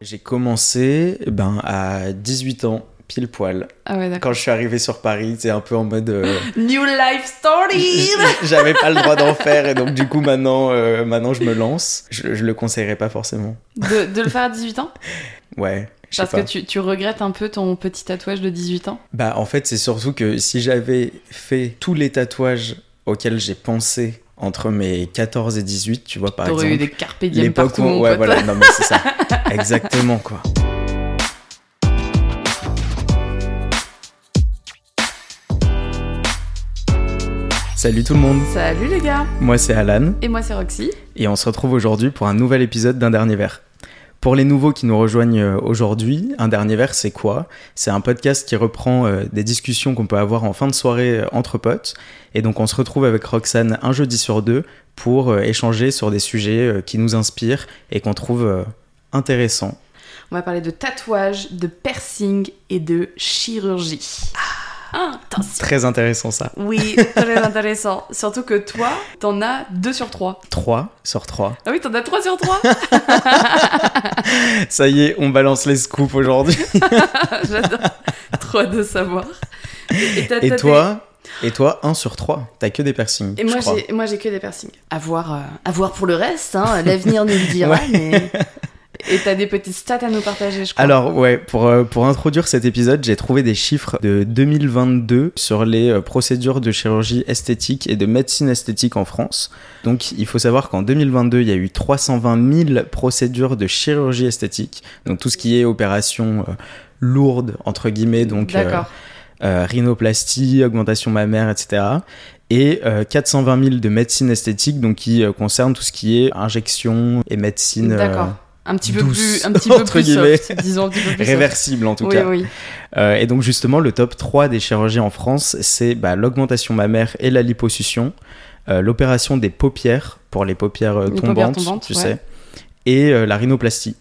J'ai commencé ben, à 18 ans, pile poil. Ah ouais. Quand je suis arrivé sur Paris, c'est un peu en mode. euh, New life story J'avais pas le droit d'en faire et donc du coup maintenant, euh, maintenant je me lance. Je, je le conseillerais pas forcément. de, de le faire à 18 ans? Ouais. Parce pas. que tu, tu regrettes un peu ton petit tatouage de 18 ans? Bah en fait c'est surtout que si j'avais fait tous les tatouages auxquels j'ai pensé entre mes 14 et 18, tu vois par T'aurais exemple. eu des carpe diem L'époque où, mon ouais pote. voilà, non mais c'est ça, exactement quoi. Salut tout le monde, Salut les gars moi c'est Alan Et moi c'est Roxy. et on se retrouve aujourd'hui pour un nouvel épisode d'un dernier verre. Pour les nouveaux qui nous rejoignent euh, aujourd'hui, un dernier verre c'est quoi? C'est un podcast qui reprend euh, des discussions qu'on peut avoir en fin de soirée euh, entre potes et donc on se retrouve avec Roxane un jeudi sur deux pour échanger sur des sujets qui nous inspirent et qu'on trouve intéressants. On va parler de tatouage, de piercing et de chirurgie. Ah, attention Très intéressant ça. Oui, très intéressant. Surtout que toi, t'en as 2 sur 3. 3 sur 3. Ah oui, t'en as 3 sur 3 Ça y est, on balance les scoops aujourd'hui. J'adore. Trop de savoir. Et, Et toi Et toi, 1 sur 3. T'as que des piercings. Et moi j'ai que des piercings. À voir, euh, à voir pour le reste, hein. l'avenir nous le dira. Ouais. mais- Et t'as des petites stats à nous partager, je crois. Alors ouais, pour, euh, pour introduire cet épisode, j'ai trouvé des chiffres de 2022 sur les euh, procédures de chirurgie esthétique et de médecine esthétique en France. Donc il faut savoir qu'en 2022, il y a eu 320 000 procédures de chirurgie esthétique. Donc tout ce qui est opération euh, lourde, entre guillemets, donc euh, euh, rhinoplastie, augmentation mammaire, etc. Et euh, 420 000 de médecine esthétique, donc qui euh, concerne tout ce qui est injection et médecine euh, D'accord. Un petit peu douce, plus, un petit peu entre plus guillemets. soft, disons un petit peu plus soft. réversible en tout oui, cas. oui. Euh, et donc justement, le top 3 des chirurgies en France, c'est bah, l'augmentation mammaire et la liposuction, euh, l'opération des paupières pour les paupières euh, Les tombantes, paupières tombantes, tu ouais. sais, et euh, la rhinoplastie.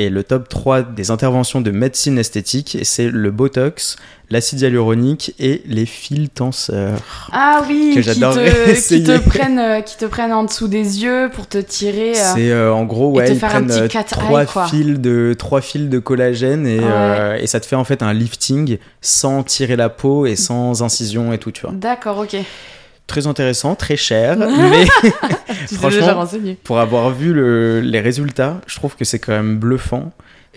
Et le top 3 des interventions de médecine esthétique, c'est le Botox, l'acide hyaluronique et les fils tenseurs. Ah oui, Que qui te, qui te prennent, euh, qui te prennent en dessous des yeux pour te tirer. euh, C'est euh, en gros, ouais, ils prennent trois, fils de, trois fils de collagène et, Ouais. euh, et ça te fait en fait un lifting sans tirer la peau et sans incision et tout, tu vois. D'accord, ok. Très intéressant, très cher, mais Franchement- pour avoir vu le- les résultats, je trouve que c'est quand même bluffant.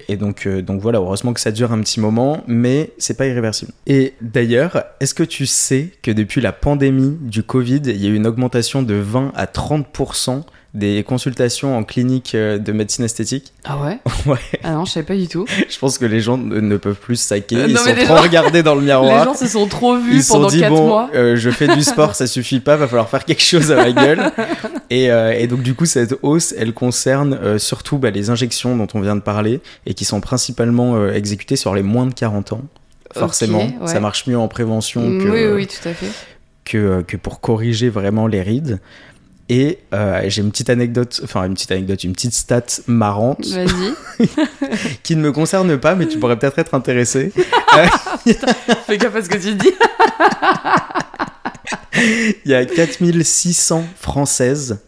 Et donc, euh, donc voilà, heureusement que ça dure un petit moment, mais c'est pas irréversible. Et d'ailleurs, est-ce que tu sais que depuis la pandémie du Covid, il y a eu une augmentation de 20 à 30% des consultations en clinique euh, de médecine esthétique Ah ouais Ouais, Ah non, je savais pas du tout. je pense que les gens ne, peuvent plus saquer, Euh, ils sont les trop gens- regardés dans le Les miroir. gens se sont trop vus Ils se sont pendant dit 4 bon, mois. euh, je fais du sport, ça suffit pas, va falloir faire quelque chose à ma gueule. Et, euh, et donc du coup, cette hausse, elle concerne surtout bah, les injections dont on vient de parler et qui sont principalement exécutées sur les moins de 40 ans. Forcément, ouais. ça marche mieux en prévention que, Oui, oui, oui, tout à fait. que, que pour corriger vraiment les rides. Et euh, j'ai une petite anecdote, enfin une petite anecdote, une petite stat marrante Vas-y. qui ne me concerne pas, mais tu pourrais peut-être être intéressé. Fais gaffe à ce que tu dis. Il y a 4600 Françaises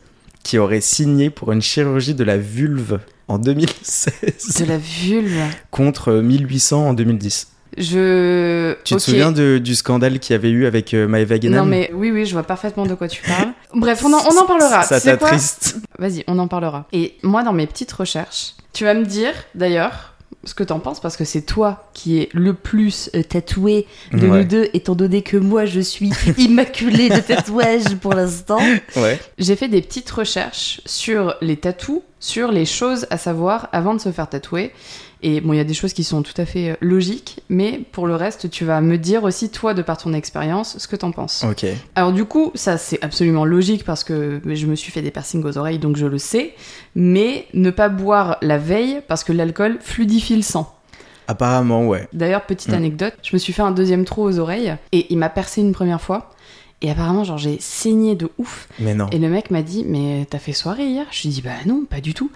qui auraient signé pour une chirurgie de la vulve en 2016 De la vulve. contre 1800 en 2010. Je. Tu te souviens de- du scandale qu'il y avait eu avec euh, Maëva Guénan Non, mais oui, oui, je vois parfaitement de quoi tu parles. Bref, on en, on en parlera. Ça t'attriste Vas-y, on en parlera. Et moi, dans mes petites recherches, tu vas me dire, d'ailleurs, ce que t'en penses, parce que c'est toi qui es le plus euh, tatoué de Ouais. nous deux, étant donné que moi, je suis immaculée de tatouage pour l'instant. Ouais. J'ai fait des petites recherches sur les tatous, sur les choses à savoir avant de se faire tatouer. Et bon, il y a des choses qui sont tout à fait euh, logiques, mais pour le reste, tu vas me dire aussi, toi, de par ton expérience, ce que t'en penses. Ok. Alors du coup, ça c'est absolument logique parce que je me suis fait des piercings aux oreilles, donc je le sais. Mais ne pas boire la veille parce que l'alcool fluidifie le sang. Apparemment, ouais. D'ailleurs, petite Mm. anecdote, je me suis fait un deuxième trou aux oreilles et il m'a percé une première fois. Et apparemment, genre, j'ai saigné de ouf. Mais non. Et le mec m'a dit, mais t'as fait soirée hier? Je lui ai dit, bah non, pas du tout.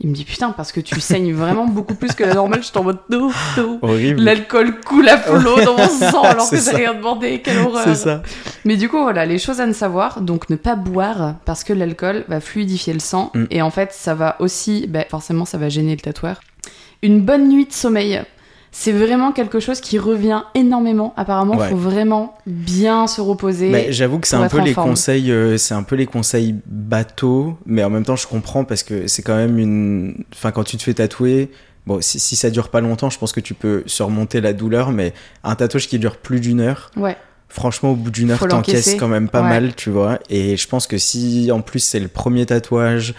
Il me dit, putain, parce que tu saignes vraiment beaucoup plus que la normale. Je suis en mode, non, non. Horrible. L'alcool coule à flot dans mon sang alors que ça. rien demandé. Quelle horreur. C'est ça. Mais du coup, voilà, les choses à ne savoir. Donc, ne pas boire parce que l'alcool va fluidifier le sang. Mm. Et en fait, ça va aussi, bah, forcément, ça va gêner le tatoueur. Une bonne nuit de sommeil. C'est vraiment quelque chose qui revient énormément. Apparemment, il Ouais. faut vraiment bien se reposer. Mais j'avoue que c'est un peu les forme. conseils, euh, c'est un peu les conseils bateaux, mais en même temps je comprends parce que c'est quand même une, enfin quand tu te fais tatouer, bon si, si ça dure pas longtemps, je pense que tu peux surmonter la douleur, mais un tatouage qui dure plus d'une heure, Ouais. franchement au bout d'une heure t'encaisses quand même pas Ouais. mal, tu vois. Et je pense que si en plus c'est le premier tatouage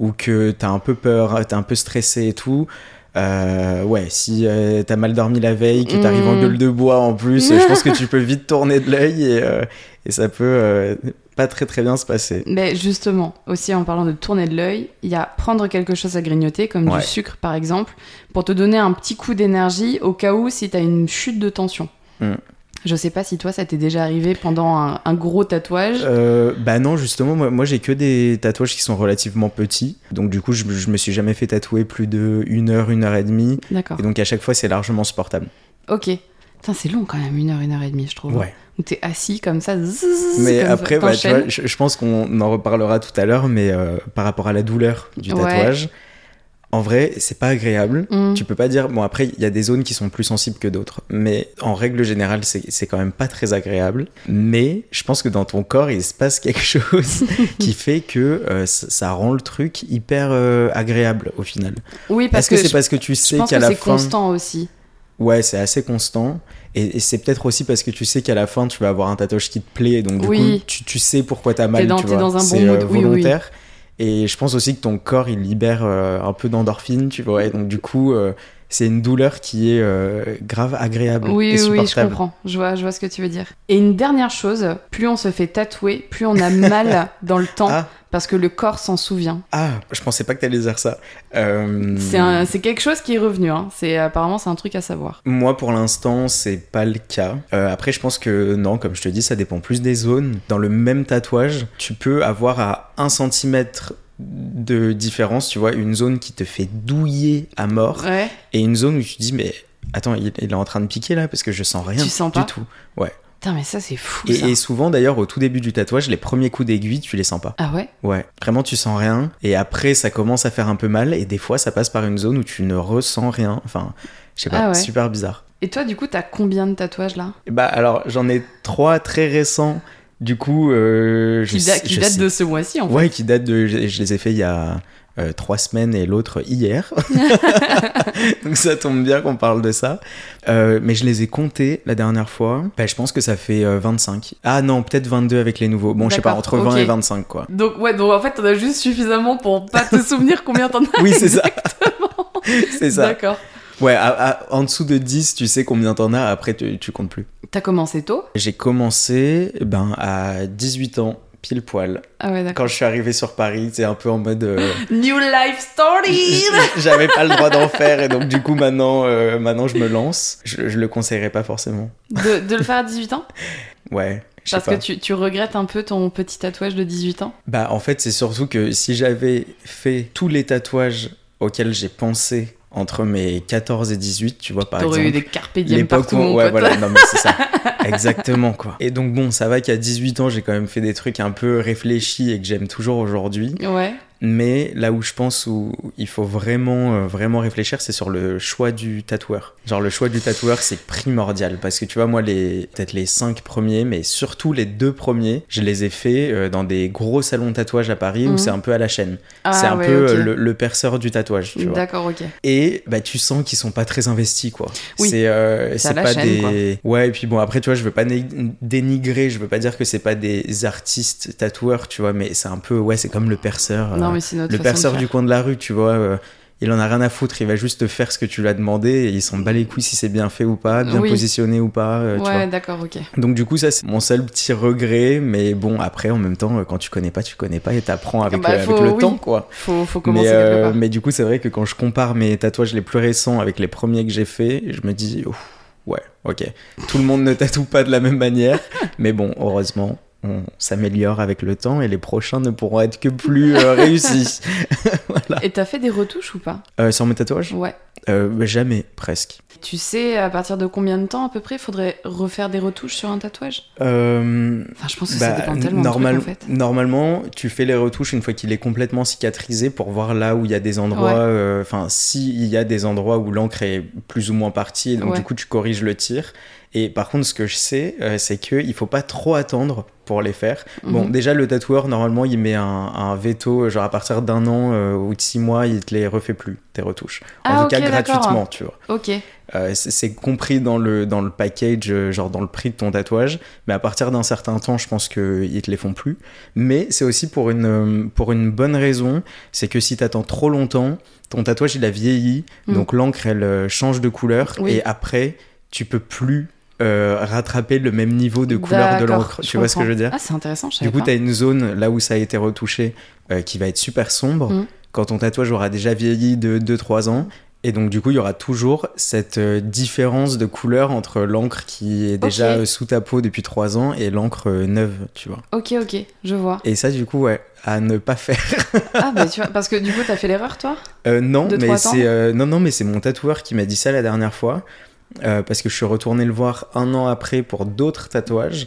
ou que t'as un peu peur, t'es un peu stressé et tout. Euh, ouais, si euh, t'as mal dormi la veille, que t'arrives en Mm. gueule de bois en plus, je pense que tu peux vite tourner de l'œil et, euh, et ça peut euh, pas très très bien se passer. Mais justement, aussi en parlant de tourner de l'œil, il y a prendre quelque chose à grignoter, comme Ouais. du sucre par exemple, pour te donner un petit coup d'énergie au cas où si t'as une chute de tension. Mm. Je sais pas si toi ça t'est déjà arrivé pendant un, un gros tatouage. Euh, bah non, justement, moi, moi j'ai que des tatouages qui sont relativement petits. Donc du coup, je, je me suis jamais fait tatouer plus de une heure, une heure et demie. D'accord. Et donc à chaque fois, c'est largement supportable. Ok. Putain, c'est long quand même, une heure, une heure et demie, je trouve. Ouais. Où t'es assis comme ça. zzz, Mais comme après, bah, tu t'enchaînes. vois, je, je pense qu'on en reparlera tout à l'heure, mais euh, par rapport à la douleur du Ouais. En vrai, c'est pas agréable. Mm. Tu peux pas dire. Bon, après, il y a des zones qui sont plus sensibles que d'autres. Mais en règle générale, c'est c'est quand même pas très agréable. Mais je pense que dans ton corps, il se passe quelque chose qui fait que euh, ça, rend le truc hyper euh, agréable au final. Oui, parce que, que, c'est je, parce que tu sais qu'à la c'est fin. constant aussi. Ouais, c'est assez constant. Et, c'est peut-être aussi parce que tu sais qu'à la fin, tu vas avoir un tatouage qui te plaît. Donc, du Oui. coup, tu, tu sais pourquoi t'as mal. Dans- tu vois. dans un bon C'est, mood. euh, Oui, oui. Et je pense aussi que ton corps, il libère euh, un peu d'endorphine, tu vois. Et donc, du coup, euh, c'est une douleur qui est euh, grave agréable Oui, et oui, supportable. oui, je comprends. Je vois, je vois ce que tu veux dire. Et une dernière chose, plus on se fait tatouer, plus on a mal dans le temps, Ah, parce que le corps s'en souvient. ah, je pensais pas que t'allais dire ça. Euh, c'est quelque chose qui est revenu. Hein. C'est apparemment c'est un truc à savoir. Moi, pour l'instant, c'est pas le cas. Euh, après, je pense que non, comme je te dis, ça dépend plus des zones. Dans le même tatouage, tu peux avoir à 1 cm de différence, tu vois, une zone qui te fait douiller à mort Ouais. et une zone où tu te dis, mais attends, il, il est en train de piquer là parce que je sens rien Tu sens du pas tout. Ouais. Putain, mais ça c'est fou. Et, ça. et souvent, d'ailleurs, au tout début du tatouage, les premiers coups d'aiguille, tu les sens pas. Ah ouais? Ouais, vraiment tu sens rien et après ça commence à faire un peu mal et des fois ça passe par une zone où tu ne ressens rien. Enfin, je sais pas, Ah ouais. super bizarre. Et toi, du coup, t'as combien de tatouages là? Bah alors j'en ai trois très récents. Du coup, euh, je Qui, da- sais- qui je sais- de ce mois-ci en fait. Ouais, qui datent de. Je, je les ai fait il y a euh, trois semaines et l'autre hier. Donc ça tombe bien qu'on parle de ça. Euh, mais je les ai comptés la dernière fois. Bah, je pense que ça fait euh, 25. Ah non, peut-être 22 avec les nouveaux. Bon, je sais pas, entre 20 ok. et 25 quoi. Donc ouais, donc en fait, t'en as juste suffisamment pour pas te souvenir combien t'en as. Oui, c'est ça. c'est ça. D'accord. Ouais, à- à- en dessous de 10, tu sais combien t'en as, après tu, tu comptes plus. T'as commencé tôt? J'ai commencé ben, à 18 ans, pile poil. Ah ouais. Quand je suis arrivé sur Paris, c'est un peu en mode. euh, New life story. J'avais pas le droit d'en faire et donc du coup maintenant, euh, maintenant je me lance. Je, je le conseillerais pas forcément. de, de le faire à 18 ans? Ouais, Parce pas. que tu, tu regrettes un peu ton petit tatouage de 18 ans? Bah en fait c'est surtout que si j'avais fait tous les tatouages auxquels j'ai pensé entre mes 14 et 18, tu vois par T'aurais eu exemple. des carpe diem L'époque partout, où, mon ouais, pote. voilà, non mais c'est ça, exactement quoi. Et donc bon, ça va qu'à 18 ans, j'ai quand même fait des trucs un peu réfléchis et que j'aime toujours aujourd'hui. Ouais. Mais là où je pense où il faut vraiment, euh, vraiment réfléchir, c'est sur le choix du tatoueur. Genre le choix du tatoueur, c'est primordial parce que tu vois, moi, les peut-être les cinq premiers, mais surtout les deux premiers, je les ai faits euh, dans des gros salons de tatouage à Paris où Mhm. c'est un peu à la chaîne. Ah, c'est un ouais, peu euh, le, le perceur du tatouage, tu vois. D'accord, ok. Et bah tu sens qu'ils sont pas très investis quoi. Oui. C'est euh, C'est pas chaîne, des Ouais, et puis bon après tu vois, je veux pas né- dénigrer, je veux pas dire que c'est pas des artistes tatoueurs, tu vois, mais c'est un peu ouais, c'est comme le perceur. Non, mais c'est notre le perceur du coin de la rue, tu vois, euh, il en a rien à foutre, il va juste faire ce que tu lui as demandé et il s'en bat les couilles si c'est bien fait ou pas, bien Oui. positionné ou pas, euh. Ouais, d'accord, ok. Donc du coup ça c'est mon seul petit regret, mais bon après en même temps euh, quand tu connais pas, tu connais pas et t'apprends avec, Bah, avec le oui. temps quoi. Faut, faut commencer Mais, quelque part. mais du coup, c'est vrai que quand je compare mes tatouages les plus récents avec les premiers que j'ai faits, je me dis, Ouf, ouais, ok. Tout le monde ne tatoue pas de la même manière, mais bon, heureusement, on s'améliore avec le temps et les prochains ne pourront être que plus euh, réussis. Et t'as fait des retouches ou pas? Euh, sur mes tatouages? Ouais. Euh, bah, Jamais, presque. Tu sais à partir de combien de temps à peu près il faudrait refaire des retouches sur un tatouage? Euh, Enfin, je pense que ça bah, dépend tellement normal- de trucs, en fait. Normalement, tu fais les retouches une fois qu'il est complètement cicatrisé pour voir là où il y a des endroits. Ouais. Enfin, s'il y a des endroits où l'encre est plus ou moins partie, donc Ouais. du coup tu corriges le tir. Et par contre, ce que je sais, euh, c'est qu'il faut pas trop attendre pour les faire. Bon, Mhm. déjà le tatoueur normalement il met un, un veto, genre à partir d'un an euh, ou de six mois, il te les refait plus tes retouches. En Ah, tout ok, cas gratuitement, tu vois. Ok. Euh, c'est compris dans le, dans le package, euh, genre dans le prix de ton tatouage. Mais à partir d'un certain temps, je pense qu'ils te les font plus. Mais c'est aussi pour une, pour une bonne raison. C'est que si t'attends trop longtemps, ton tatouage il a vieilli. Mm. Donc l'encre elle change de couleur. Oui. Et après, tu peux plus euh, rattraper le même niveau de couleur de l'encre. Tu vois ce que je veux dire Ah, c'est intéressant, je Du coup, tu as une zone là où ça a été retouché euh, qui va être super sombre. Mm. Quand ton tatouage aura déjà vieilli de 2-3 ans. Et donc, du coup, il y aura toujours cette euh, différence de couleur entre l'encre qui est déjà sous ta peau depuis 3 ans et l'encre neuve, tu vois. Ok, ok, je vois. Et ça, du coup, ouais, à ne pas faire. ah, bah tu vois, parce que du coup, t'as fait l'erreur, toi? Euh, non, mais c'est euh, non, non, mais c'est mon tatoueur qui m'a dit ça la dernière fois euh, parce que je suis retourné le voir un an après pour d'autres tatouages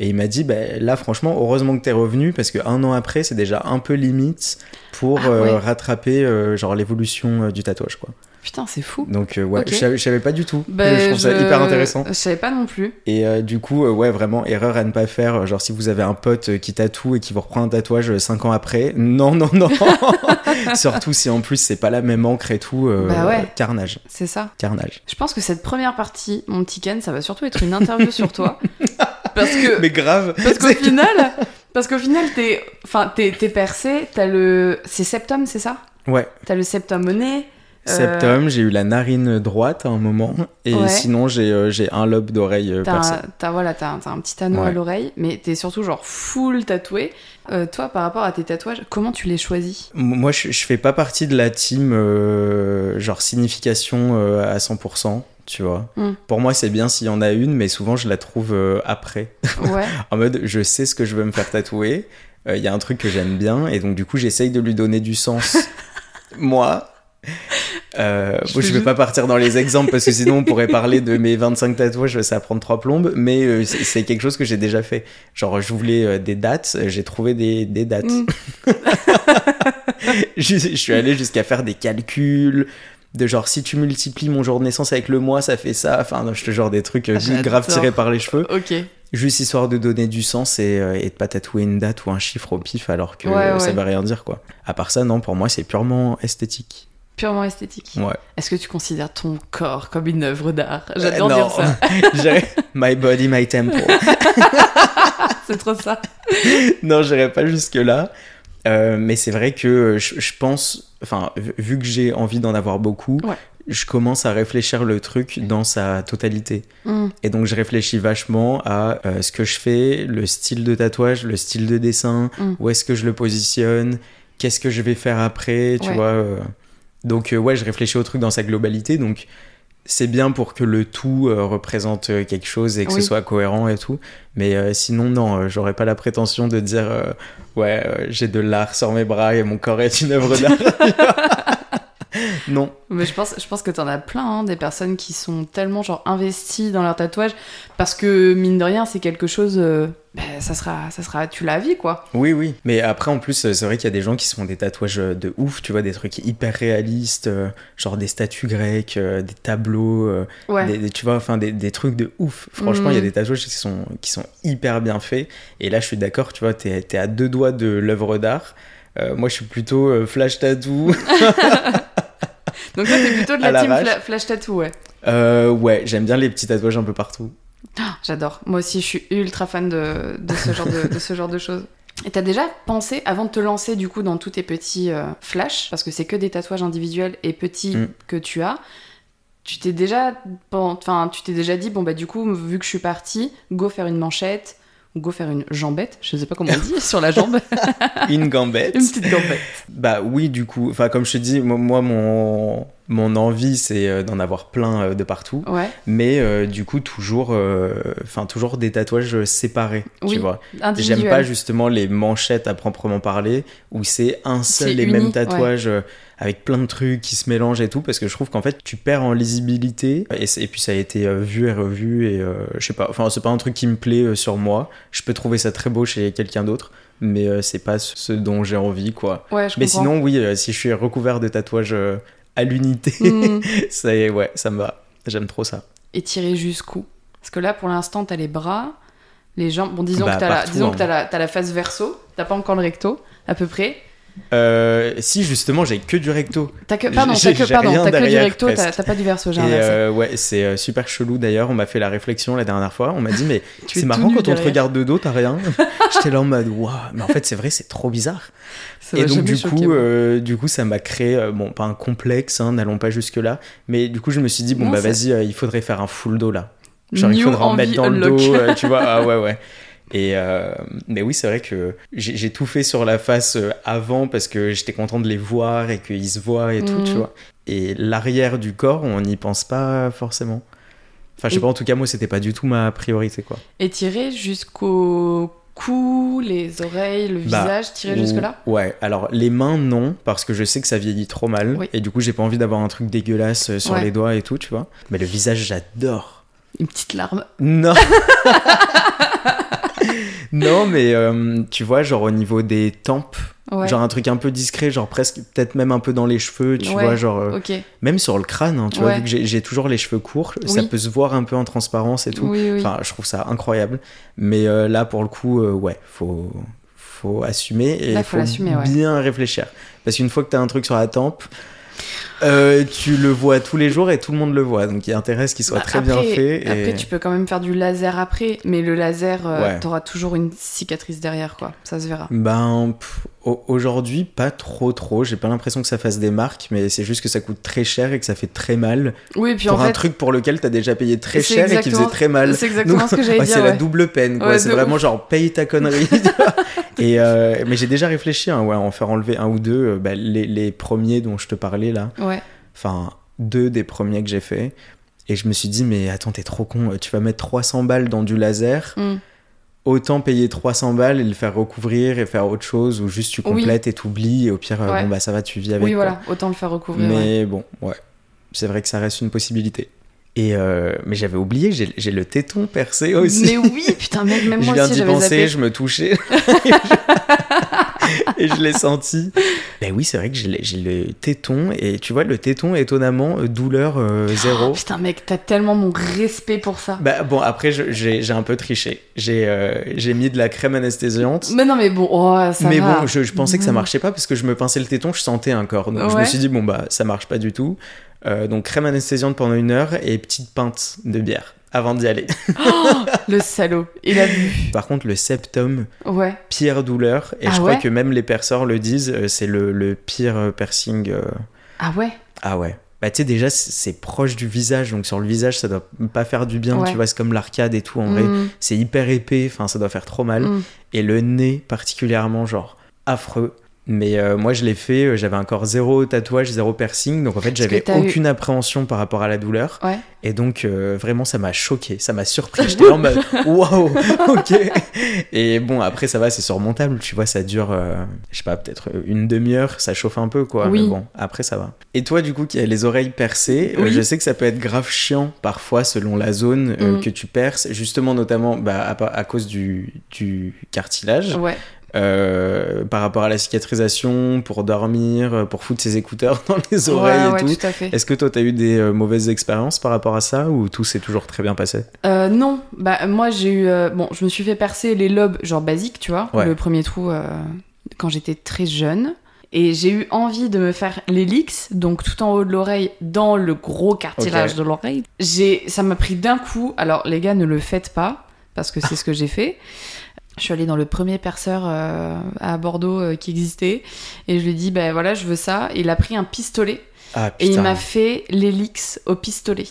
et il m'a dit bah, là franchement heureusement que t'es revenu parce que un an après c'est déjà un peu limite pour Ah euh, ouais. rattraper euh, genre l'évolution du tatouage quoi. Putain, c'est fou. Donc euh, ouais, je, savais, je savais pas du tout. Bah, je trouve ça je- hyper intéressant. Je savais pas non plus. Et euh, du coup, euh, ouais, vraiment, erreur à ne pas faire. Genre, si vous avez un pote qui tatoue et qui vous reprend un tatouage 5 ans après, non, non, non. Surtout si en plus c'est pas la même encre et tout. Bah ouais. Carnage, C'est ça. carnage. Je pense que cette première partie, mon petit Ken, ça va surtout être une interview sur toi. Parce que. Mais grave. Parce qu'au final, parce qu'au final, t'es, enfin, t'es percé. T'as le, c'est septum, c'est ça? Ouais, T'as le septum au nez. Euh, septum, j'ai eu la narine droite à un moment. Et Ouais. sinon, j'ai euh, j'ai un lobe d'oreille euh, T'as, percé. un- t'as, voilà, un- petit anneau à l'oreille, mais t'es surtout genre full tatoué. Euh, toi, par rapport à tes tatouages, comment tu les choisis? Moi, je, je fais pas partie de la team euh, genre signification euh, à 100%. Tu vois, Mm. pour moi c'est bien s'il y en a une, mais souvent je la trouve après. Ouais. en mode je sais ce que je veux me faire tatouer, il y a un truc que j'aime bien et donc du coup j'essaye de lui donner du sens. Moi, euh, Je fais vais juste- pas partir dans les exemples parce que sinon on pourrait parler de mes 25 tatouages, ça va prendre trois plombes, mais euh, c'est quelque chose que j'ai déjà fait. Genre je voulais euh, des dates, euh, j'ai trouvé des, des dates. Mm. je, je suis allé jusqu'à faire des calculs. De genre, si tu multiplies mon jour de naissance avec le mois, ça fait ça. Enfin, non, je te genre des trucs J'adore. grave tirés par les cheveux. Ok. Juste histoire de donner du sens et, et de pas tatouer une date ou un chiffre au pif alors que Ouais, ça ouais. veut rien dire quoi. À part ça, non, pour moi c'est purement esthétique. Purement esthétique. Ouais. Est-ce que tu considères ton corps comme une œuvre d'art? J'adore Euh, dire non. ça. My body, my temple. C'est trop ça. non, j'irai pas jusque là. Euh, mais c'est vrai que euh, je, je pense, enfin, vu- vu que j'ai envie d'en avoir beaucoup, Ouais. je commence à réfléchir le truc dans sa totalité. Mm. Et donc je réfléchis vachement à euh, ce que je fais, le style de tatouage, le style de dessin, Mm. où est-ce que je le positionne, qu'est-ce que je vais faire après, tu Ouais. vois. euh. Donc euh, ouais, je réfléchis au truc dans sa globalité. Donc c'est bien pour que le tout euh, représente euh, quelque chose et que Oui. ce soit cohérent et tout. Mais euh, sinon non, j'aurais pas la prétention de dire ouais, j'ai de l'art sur mes bras et mon corps est une œuvre d'art. non. Mais je pense, je pense que t'en as plein, hein, des personnes qui sont tellement genre investies dans leur tatouage parce que mine de rien, c'est quelque chose. Ben, ça sera, ça sera, tu la vie quoi. Oui, oui. Mais après, en plus, c'est vrai qu'il y a des gens qui se font des tatouages euh, de ouf, tu vois, des trucs hyper réalistes, euh, genre des statues grecques, euh, des tableaux, euh, Ouais. des, des- tu vois, enfin des, des trucs de ouf. Franchement, il y a Mhm. des tatouages qui sont, qui sont hyper bien faits. Et là, je suis d'accord, tu vois, t'es es à deux doigts de l'œuvre d'art. Moi, je suis plutôt flash tattoo. Donc toi, t'es plutôt de À la team fla- flash tattoo, ouais. Euh, ouais, j'aime bien les petits tatouages un peu partout. Ah, J'adore. Moi aussi, je suis ultra fan de, de ce genre de, de ce genre de choses. Et t'as déjà pensé, avant de te lancer du coup dans tous tes petits euh, flashs, parce que c'est que des tatouages individuels et petits Mm. que tu as, tu t'es déjà, enfin, tu t'es déjà dit, bon bah du coup, vu que je suis partie, go faire une manchette ou go faire une jambette, je sais pas comment on dit sur la jambe, Une gambette. une petite gambette. Bah oui, du coup, enfin comme je te dis, mo- moi mon mon envie, c'est euh, d'en avoir plein euh, de partout. Ouais. Mais euh, du coup, toujours, euh, toujours des tatouages séparés, tu vois. J'aime pas justement les manchettes à proprement parler, où c'est un seul et uni, même tatouage avec plein de trucs qui se mélangent et tout, parce que je trouve qu'en fait, tu perds en lisibilité. Et, puis, ça a été vu et revu, et euh, je sais pas, enfin, c'est pas un truc qui me plaît sur moi. Je peux trouver ça très beau chez quelqu'un d'autre, mais c'est pas ce dont j'ai envie, quoi. Ouais, je Mais comprends. sinon, oui, si je suis recouvert de tatouages à l'unité, Mm. ça, y est, ouais, ça me va. J'aime trop ça. Et tirer jusqu'où? Parce que là, pour l'instant, t'as les bras, les jambes. Bon, disons Bah, que t'as la, disons hein. que t'as la, t'as la face verso. T'as pas encore le recto, à peu près. Euh, si, justement, j'ai que du recto. T'as que, pardon, t'as que, j'ai pardon, rien t'as que du recto, t'as pas du verso, j'ai euh, ouais, c'est euh, super chelou d'ailleurs. On m'a fait la réflexion la dernière fois. On m'a dit, mais c'est marrant quand on te regarde de dos, t'as rien. J'étais là en mode, waouh, mais en fait, c'est vrai, c'est trop bizarre. Ça Et donc, du coup, euh, du coup, ça m'a créé, bon, pas un complexe, hein, n'allons pas jusque-là. Mais du coup, je me suis dit, bon, Non, bah vas-y, il faudrait faire un full dos là. Genre, il New faudra en mettre dans le dos, tu vois. Ah ouais, ouais. Et euh, mais oui, c'est vrai que j'ai tout fait sur la face euh, avant parce que j'étais content de les voir et qu'ils se voient et tout, tu vois. Et l'arrière du corps, on n'y pense pas forcément. Enfin, je sais Et- pas, en tout cas, moi, c'était pas du tout ma priorité, quoi. Et tirer jusqu'au cou, les oreilles, le Bah, visage, tirer jusque-là? Ouais, alors les mains, non, parce que je sais que ça vieillit trop mal. Oui. Et du coup, j'ai pas envie d'avoir un truc dégueulasse euh, sur Ouais. les doigts et tout, tu vois. Mais le visage, j'adore. Une petite larme. Non Non, mais euh, tu vois, genre au niveau des tempes, Ouais. genre un truc un peu discret, genre presque, peut-être même un peu dans les cheveux, tu Ouais, vois, genre. euh, même sur le crâne, hein, tu vois, vu que j'ai toujours les cheveux courts, ça peut se voir un peu en transparence et tout. Oui, oui. Enfin, je trouve ça incroyable. Mais euh, là, pour le coup, ouais, faut, faut assumer et Là, il faut bien réfléchir. Parce qu'une fois que tu as un truc sur la tempe, euh, tu le vois tous les jours et tout le monde le voit. Donc il y a intérêt à ce qu'il soit Bah, très après- bien fait. Et... Après, tu peux quand même faire du laser après, mais le laser, euh, Ouais. t'auras toujours une cicatrice derrière, quoi. Ça se verra. Ben, pff, aujourd'hui, pas trop trop. J'ai pas l'impression que ça fasse des marques, mais c'est juste que ça coûte très cher et que ça fait très mal. Oui, puis pour en un fait, truc pour lequel t'as déjà payé très cher et qui faisait très mal. c'est exactement Donc, ce que j'allais ouais, dire. C'est la double peine, quoi. Ouais, c'est vraiment ouf. genre paye ta connerie. et euh, mais j'ai déjà réfléchi, hein, ouais, à en faire enlever un ou deux. euh, bah, les, les premiers dont je te parlais là, enfin deux des premiers que j'ai fait. Et je me suis dit, mais attends, t'es trop con. Tu vas mettre 300 balles dans du laser. Mm. Autant payer 300 balles et le faire recouvrir et faire autre chose ou juste tu Oui. complètes et t'oublies et au pire, euh, Ouais. bon bah ça va, tu vis avec. oui, quoi. voilà. Autant le faire recouvrir. ouais. Mais bon, ouais. C'est vrai que ça reste une possibilité. Et euh, mais j'avais oublié, j'ai le téton percé aussi. Mais oui, putain, mec, même je moi viens aussi, d'y penser, zappé. je me touchais. et je l'ai senti. Ben oui, c'est vrai que j'ai le- téton. Et tu vois, le téton, étonnamment, euh, douleur euh, zéro. Putain, mec, t'as tellement mon respect pour ça. Bah, bon, après, j'ai un peu triché. J'ai euh, j'ai mis de la crème anesthésiante. Mais non, mais bon, oh, ça mais va. bon, je, je pensais que ça marchait pas parce que je me pinçais le téton, je sentais un corps. Donc je me suis dit, bon, bah, ça marche pas du tout. Euh, donc crème anesthésiante pendant une heure et petite pinte de bière avant d'y aller. Le salaud. Il a vu. Par contre, le septum, Ouais. pire douleur. Et Ah je crois ouais que même les perceurs le disent, euh, c'est le, le pire euh, piercing. euh. Ah ouais Ah ouais. Bah, tu sais, déjà, c'est- proche du visage. Donc sur le visage, ça doit pas faire du bien. Ouais. Tu vois, c'est comme l'arcade et tout. En vrai, Mm, c'est hyper épais. Enfin, ça doit faire trop mal. mm. et le nez particulièrement genre affreux. Mais euh, moi je l'ai fait, euh, j'avais encore zéro tatouage, zéro piercing, donc en fait j'avais eu- aucune appréhension par rapport à la douleur. Ouais. Et donc euh, vraiment ça m'a choqué, ça m'a surpris. J'étais en mode waouh, ok. Et bon après ça va, c'est surmontable, tu vois, ça dure, je sais pas, peut-être une demi-heure, ça chauffe un peu quoi. Oui. Mais bon, après ça va. Et toi du coup qui as les oreilles percées, Oui. je sais que ça peut être grave chiant parfois selon la zone Mm. que tu perces, justement notamment bah, à, à cause du, du cartilage. Ouais. Euh, par rapport à la cicatrisation, pour dormir, euh, pour foutre ses écouteurs dans les oreilles ouais, et ouais, tout. Est-ce que toi, t'as eu des euh, mauvaises expériences par rapport à ça ou tout s'est toujours très bien passé? Euh, non, bah moi j'ai eu. bon, je me suis fait percer les lobes, genre basique, tu vois, Ouais. le premier trou quand j'étais très jeune. Et j'ai eu envie de me faire l'hélix, donc tout en haut de l'oreille, dans le gros cartilage de l'oreille. J'ai, ça m'a pris d'un coup. Alors les gars, ne le faites pas, parce que c'est ce que j'ai fait. Je suis allée dans le premier perceur euh, à Bordeaux euh, qui existait, et je lui ai dit, ben voilà, je veux ça. Et il a pris un pistolet, Ah et il m'a fait l'hélix au pistolet.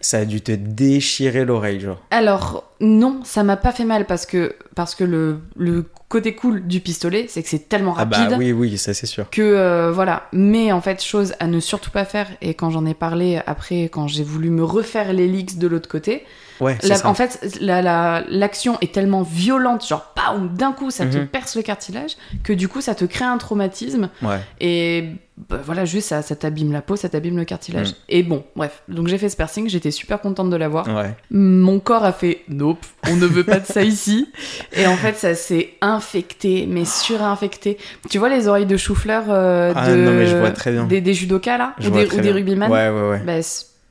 ça a dû te déchirer l'oreille, genre. Alors, non, ça m'a pas fait mal parce que, parce que le, le côté cool du pistolet, c'est que c'est tellement Ah rapide. bah oui, oui, ça c'est sûr. que euh, voilà mais en fait chose à ne surtout pas faire et quand j'en ai parlé après quand j'ai voulu me refaire l'hélix de l'autre côté Ouais, c'est la- ça. en fait la- la- l'action est tellement violente genre bam d'un coup ça te Mhm. perce le cartilage que du coup ça te crée un traumatisme Ouais. et bah, voilà juste ça, ça t'abîme la peau ça t'abîme le cartilage Mhm. et bon bref donc j'ai fait ce piercing j'étais super contente de l'avoir Ouais. mon corps a fait nope, on ne veut pas de ça ici. Et en fait, ça s'est infecté, mais surinfecté. Tu vois les oreilles de chou-fleur euh, Ah de... Des, des judokas là Je Ou des, ou des rugbyman? Ouais, ouais, ouais. Bah,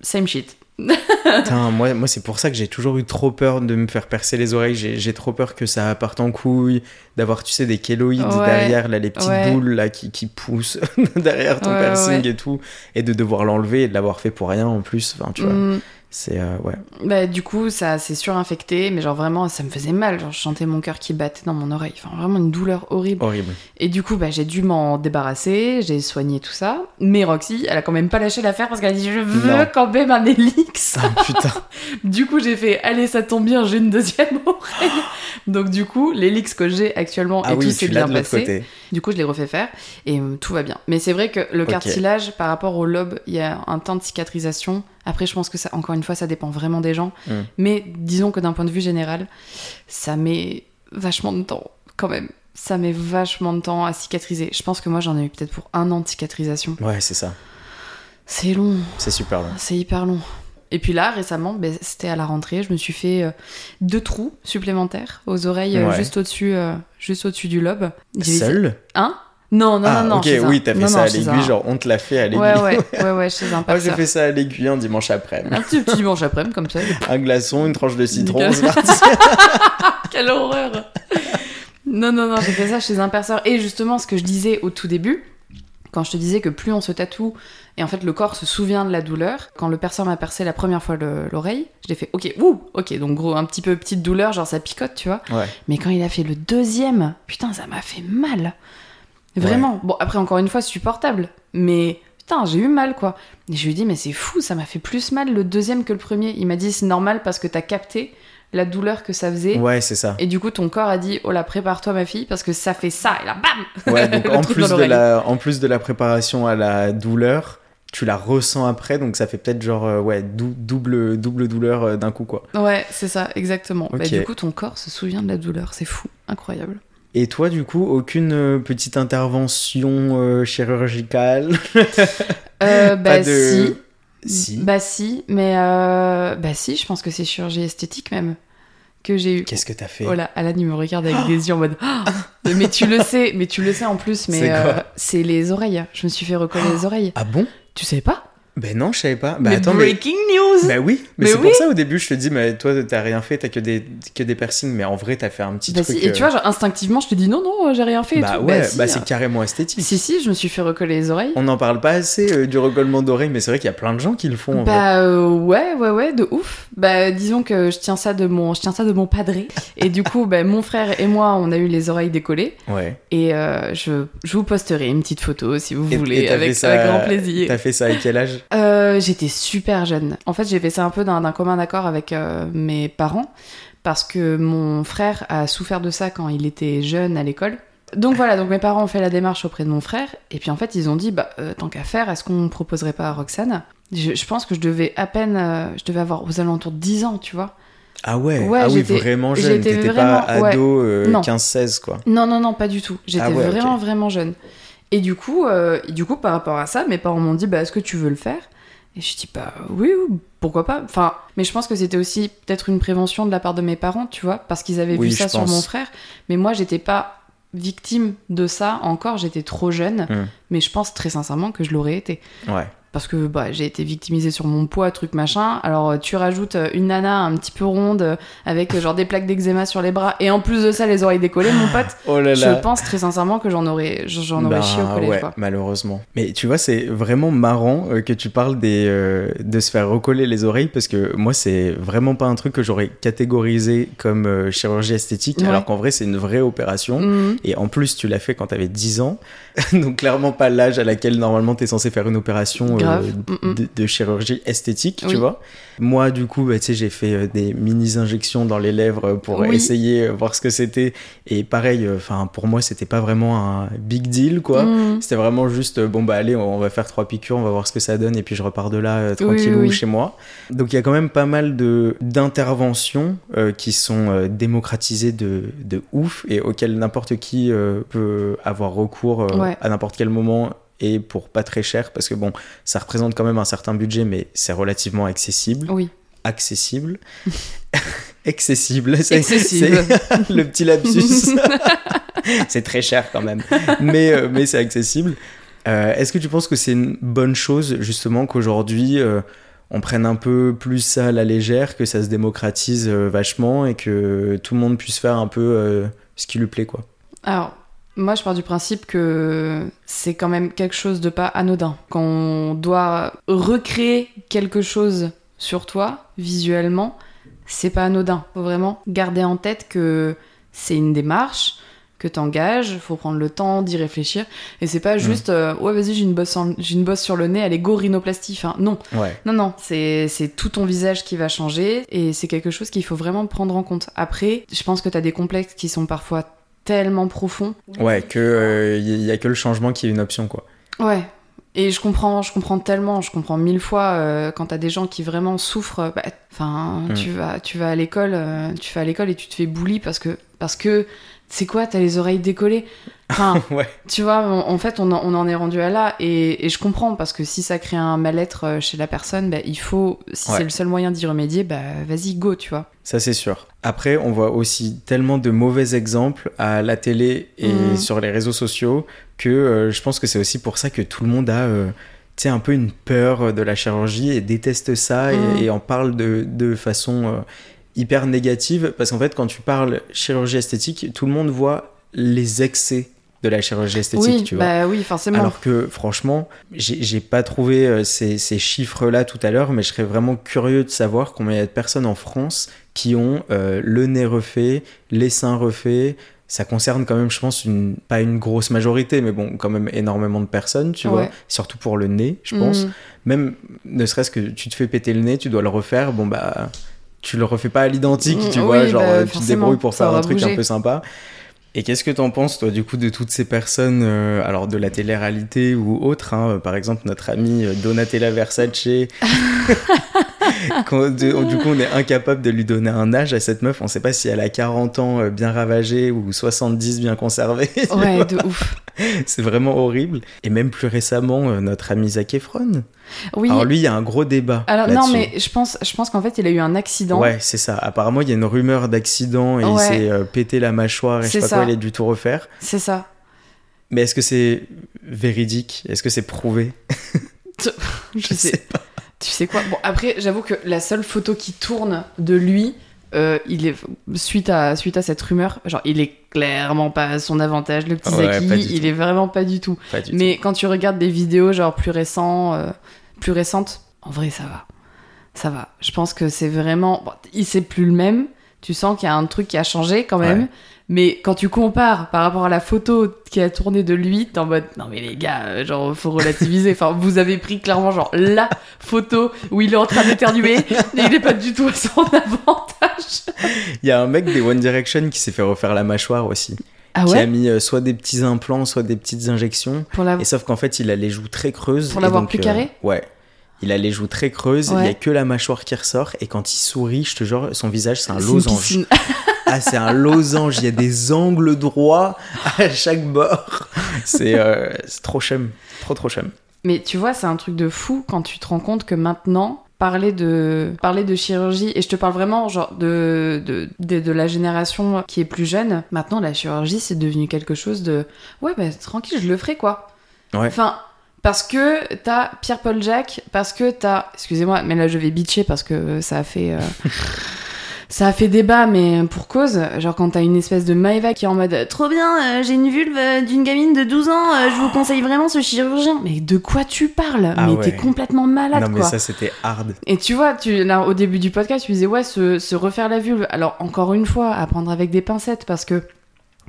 same shit. Putain, moi, moi c'est pour ça que j'ai toujours eu trop peur de me faire percer les oreilles. J'ai j'ai trop peur que ça parte en couille, d'avoir, tu sais, des kéloïdes Ouais, derrière, là, les petites ouais. boules là, qui, qui poussent derrière ton Ouais, piercing et tout, et de devoir l'enlever et de l'avoir fait pour rien en plus. Enfin, tu vois, Mm, c'est. euh, ouais. bah, du coup, ça s'est surinfecté, mais genre vraiment, ça me faisait mal. Genre, je sentais mon cœur qui battait dans mon oreille. Enfin, vraiment une douleur horrible. Horrible. Et du coup, bah, j'ai dû m'en débarrasser, j'ai soigné tout ça. Mais Roxy, elle a quand même pas lâché l'affaire parce qu'elle a dit Je veux Non. quand même un hélix. Ah, putain. Du coup, j'ai fait, allez, ça tombe bien, j'ai une deuxième oreille. Donc, du coup, l'hélix que j'ai actuellement, Ah et oui, tout s'est bien passé. côté. Du coup, je l'ai refait faire et euh, tout va bien. Mais c'est vrai que le cartilage, par rapport au lobe, il y a un temps de cicatrisation. Après, je pense que ça, encore une fois, ça dépend vraiment des gens. Mm. Mais disons que d'un point de vue général, ça met vachement de temps, quand même. Ça met vachement de temps à cicatriser. Je pense que moi, j'en ai eu peut-être pour un an de cicatrisation. Ouais, c'est ça. C'est long. C'est super long. C'est hyper long. Et puis là, récemment, ben, c'était à la rentrée, je me suis fait euh, deux trous supplémentaires aux oreilles euh, juste au-dessus, euh, juste au-dessus du lobe. Seul Hein? Non, non, Ah, non, non. ok, un- oui, t'as fait non, ça non, à l'aiguille, un- genre on te l'a fait à l'aiguille. Ouais, ouais, ouais, ouais, chez un Moi, j'ai fait ça à l'aiguille un dimanche après. Un petit, petit dimanche après, comme ça. Un glaçon, une tranche de citron, c'est parti. Quelle horreur Non, non, non, j'ai fait ça chez un perceur. Et justement, ce que je disais au tout début, quand je te disais que plus on se tatoue, et en fait le corps se souvient de la douleur, quand le perceur m'a percé la première fois le- l'oreille, je l'ai fait, ok, ouh, ok, donc gros, un petit peu petite douleur, genre ça picote, tu vois. Ouais. Mais quand il a fait le deuxième, putain, ça m'a fait mal. Vraiment. Bon, après, encore une fois, supportable. Mais putain, j'ai eu mal, quoi. Et je lui ai dit, mais c'est fou, ça m'a fait plus mal le deuxième que le premier. Il m'a dit, c'est normal parce que t'as capté la douleur que ça faisait. Ouais, c'est ça. Et du coup, ton corps a dit, oh là, prépare-toi, ma fille, parce que ça fait ça. Et là, bam Ouais, donc en plus, de la, en plus de la préparation à la douleur, tu la ressens après, donc ça fait peut-être genre, euh, ouais, dou- double, double douleur euh, d'un coup, quoi. Ouais, c'est ça, exactement. Bah, Ok. du coup, ton corps se souvient de la douleur. C'est fou, incroyable. Et toi, du coup, aucune euh, petite intervention euh, chirurgicale? Euh, Pas bah, de- si. Si. Bah, si, mais euh... bah, si, je pense que c'est chirurgie esthétique même que j'ai eu. Qu'est-ce que t'as fait? Oh là, Alan, il me regarde avec des yeux en mode. Mais tu le sais, mais tu le sais en plus, mais C'est quoi? euh, c'est les oreilles. Je me suis fait recoller les oreilles. Ah bon? Tu sais pas? Ben non, je savais pas. Bah Mais attends, mais... breaking news Bah oui, mais, Mais c'est oui. pour ça au début je te dis, mais toi t'as rien fait, t'as que des, que des piercings, mais en vrai t'as fait un petit Bah truc. si, Et euh, tu vois, genre, instinctivement, je te dis non, non, j'ai rien fait. bah tout. ouais, si, bah hein. c'est carrément esthétique. Si, si, je me suis fait recoller les oreilles. On n'en parle pas assez euh, du recollement d'oreilles, mais c'est vrai qu'il y a plein de gens qui le font. en. Bah euh, ouais, ouais, ouais, de ouf. Bah disons que je tiens ça de mon, je tiens ça de mon padré. Et du coup, bah, mon frère et moi, on a eu les oreilles décollées. Ouais. Et euh, je, je vous posterai une petite photo si vous Et- voulez, et avec, ça- avec grand plaisir. T'as fait ça à quel âge? Euh, J'étais super jeune. En fait, j'ai fait ça un peu d'un commun accord avec euh, mes parents parce que mon frère a souffert de ça quand il était jeune à l'école. Donc voilà, donc mes parents ont fait la démarche auprès de mon frère et puis en fait ils ont dit bah euh, tant qu'à faire, est-ce qu'on proposerait pas à Roxane? Je, je pense que je devais à peine, je devais avoir aux alentours de 10 ans, tu vois. Ah ouais, Ouais, ah oui, vraiment jeune. T'étais vraiment- pas ouais. ado Non. 15-16 quoi. Non non non, pas du tout. J'étais Ah ouais, vraiment vraiment jeune. Et du coup, euh, et du coup par rapport à ça, mes parents m'ont dit bah est-ce que tu veux le faire? Et je dis bah oui, oui, pourquoi pas? Enfin, mais je pense que c'était aussi peut-être une prévention de la part de mes parents, tu vois, parce qu'ils avaient Oui, vu ça sur mon frère. Mais moi, j'étais pas victime de ça encore, j'étais trop jeune. Hmm. Mais je pense très sincèrement que je l'aurais été. Ouais. Parce que bah, j'ai été victimisée sur mon poids, truc machin. Alors euh, tu rajoutes euh, une nana un petit peu ronde euh, avec genre des plaques d'eczéma sur les bras et en plus de ça les oreilles décollées, mon pote. Oh là Je là. pense très sincèrement que j'en aurais, j'en aurais Bah, chié au collège. ouais, quoi. malheureusement. Mais tu vois, c'est vraiment marrant que tu parles des, euh, de se faire recoller les oreilles parce que moi, c'est vraiment pas un truc que j'aurais catégorisé comme euh, chirurgie esthétique, Ouais. alors qu'en vrai, c'est une vraie opération. Mhm. Et en plus, tu l'as fait quand t'avais 10 ans. Donc, clairement, pas l'âge à laquelle normalement t'es censé faire une opération Grave. euh, Mm, mm. de, de chirurgie esthétique, Oui. tu vois. Moi, du coup, bah, tu sais, j'ai fait euh, des mini-injections dans les lèvres pour Oui. essayer, euh, voir ce que c'était. Et pareil, enfin, pour moi, c'était pas vraiment un big deal, quoi. Mm. C'était vraiment juste, euh, bon, bah allez, on va faire trois piqûres, on va voir ce que ça donne, et puis je repars de là euh, tranquillou oui, chez moi. Donc il y a quand même pas mal de d'interventions euh, qui sont euh, démocratisées de, de ouf, et auxquelles n'importe qui euh, peut avoir recours euh, Ouais. à n'importe quel moment, et pour pas très cher, parce que bon, ça représente quand même un certain budget, mais c'est relativement accessible. Oui. Accessible. Accessible. c'est- le petit lapsus. c'est très cher quand même. Mais, euh, mais c'est accessible. Euh, Est-ce que tu penses que c'est une bonne chose, justement, qu'aujourd'hui, euh, on prenne un peu plus ça à la légère, que ça se démocratise vachement et que tout le monde puisse faire un peu ce qui lui plaît, quoi? Alors, moi, je pars du principe que c'est quand même quelque chose de pas anodin. Quand on doit recréer quelque chose sur toi, visuellement, c'est pas anodin. Faut vraiment garder en tête que c'est une démarche, que t'engages, faut prendre le temps d'y réfléchir. Et c'est pas juste, euh, ouais, vas-y, j'ai une, bosse en- j'ai une bosse sur le nez, allez, go rhinoplastie. Non. Ouais. Non, non, c'est c'est tout ton visage qui va changer et c'est quelque chose qu'il faut vraiment prendre en compte. Après, je pense que t'as des complexes qui sont parfois tellement profonds. Ouais, que il y a que le changement qui est une option, quoi. Ouais. Et je comprends, je comprends tellement, je comprends mille fois euh, quand t'as des gens qui vraiment souffrent. bah, Enfin, Mm. tu vas, tu vas à l'école, euh, tu vas à l'école et tu te fais bully parce que, parce que, c'est quoi, t'as les oreilles décollées? Enfin, Ouais. tu vois, en, en fait, on en, on en est rendu à là et, et je comprends parce que si ça crée un mal-être euh, chez la personne, bah, il faut, si Ouais. c'est le seul moyen d'y remédier, bah, vas-y, go, tu vois. Ça, c'est sûr. Après, on voit aussi tellement de mauvais exemples à la télé et Mhm. sur les réseaux sociaux que euh, je pense que c'est aussi pour ça que tout le monde a euh, un peu une peur de la chirurgie et déteste ça et- Mhm. et, en parle de, de façon euh, hyper négative. Parce qu'en fait, quand tu parles chirurgie esthétique, tout le monde voit les excès de la chirurgie esthétique, oui, tu vois. bah oui, forcément. Alors que franchement, j'ai pas trouvé euh, ces, ces chiffres-là tout à l'heure, mais je serais vraiment curieux de savoir combien il y a de personnes en France qui ont euh, le nez refait, les seins refaits. Ça concerne quand même, je pense, une, pas une grosse majorité, mais bon, quand même énormément de personnes, tu vois. Surtout pour le nez, je pense. Mhm. Même, ne serait-ce que tu te fais péter le nez, tu dois le refaire, bon bah, tu le refais pas à l'identique, Mm, tu oui, vois, genre bah, euh, tu te débrouilles pour faire un truc un peu sympa. Et qu'est-ce que t'en penses, toi, du coup, de toutes ces personnes, euh, alors de la télé-réalité ou autre, hein, par exemple notre amie euh, Donatella Versace, du coup, on est incapable de lui donner un âge à cette meuf, on sait pas si elle a 40 ans euh, bien ravagé ou 70 bien conservé. tu Ouais, de ouf. C'est vraiment horrible. Et même plus récemment, euh, notre ami Zac Efron. Oui. Alors lui, il y a un gros débat. Alors non, mais je pense, je pense qu'en fait, il a eu un accident. Ouais, c'est ça. Apparemment, il y a une rumeur d'accident et il s'est euh, pété la mâchoire et je sais pas quoi, il a dû tout refaire. C'est ça. Mais est-ce que c'est véridique? Est-ce que c'est prouvé? Je sais. Tu sais quoi? Bon, après, j'avoue que la seule photo qui tourne de lui, euh, il est suite à suite à cette rumeur, genre il est clairement pas à son avantage, le petit Ouais, Zaki, il tout. est vraiment pas du tout. Pas du tout. Mais quand tu regardes des vidéos genre plus récents, euh, plus récentes, en vrai ça va, ça va. Je pense que c'est vraiment, bon, il c'est plus le même. Tu sens qu'il y a un truc qui a changé quand même. Ouais. Mais quand tu compares par rapport à la photo qui a tourné de lui, t'es en mode non mais les gars, euh, genre faut relativiser. Enfin, vous avez pris clairement genre la photo où il est en train d'éternuer et il est pas du tout à son avantage. Il y a un mec des One Direction qui s'est fait refaire la mâchoire aussi. Ah qui a ouais mis euh, soit des petits implants, soit des petites injections. Pour la Et sauf qu'en fait, il a les joues très creuses. Pour l'avoir plus euh, carré Ouais. Il a les joues très creuses, il Ouais. y a que la mâchoire qui ressort, et quand il sourit, je te jure, son visage, c'est un losange. Ah, c'est un losange, il y a des angles droits à chaque bord. C'est euh, trop chum, trop trop chum. Mais tu vois, c'est un truc de fou quand tu te rends compte que maintenant, parler de, parler de chirurgie, et je te parle vraiment genre de, de, de, de la génération qui est plus jeune, maintenant la chirurgie c'est devenu quelque chose de ouais, bah tranquille, je le ferai quoi. Ouais. Enfin, parce que t'as Pierre-Paul Jacques, parce que t'as. Excusez-moi, mais là je vais bitcher parce que ça a fait. euh, Ça a fait débat, mais pour cause. Genre, quand t'as une espèce de Maeva qui est en mode Trop bien, euh, j'ai une vulve euh, d'une gamine de 12 ans, euh, je vous conseille vraiment ce chirurgien. Mais de quoi tu parles? Ah Mais ouais. t'es complètement malade, non, mais quoi. ça, c'était hard. Et tu vois, tu, là, au début du podcast, tu disais, ouais, se, se refaire la vulve. Alors, encore une fois, à prendre avec des pincettes, parce que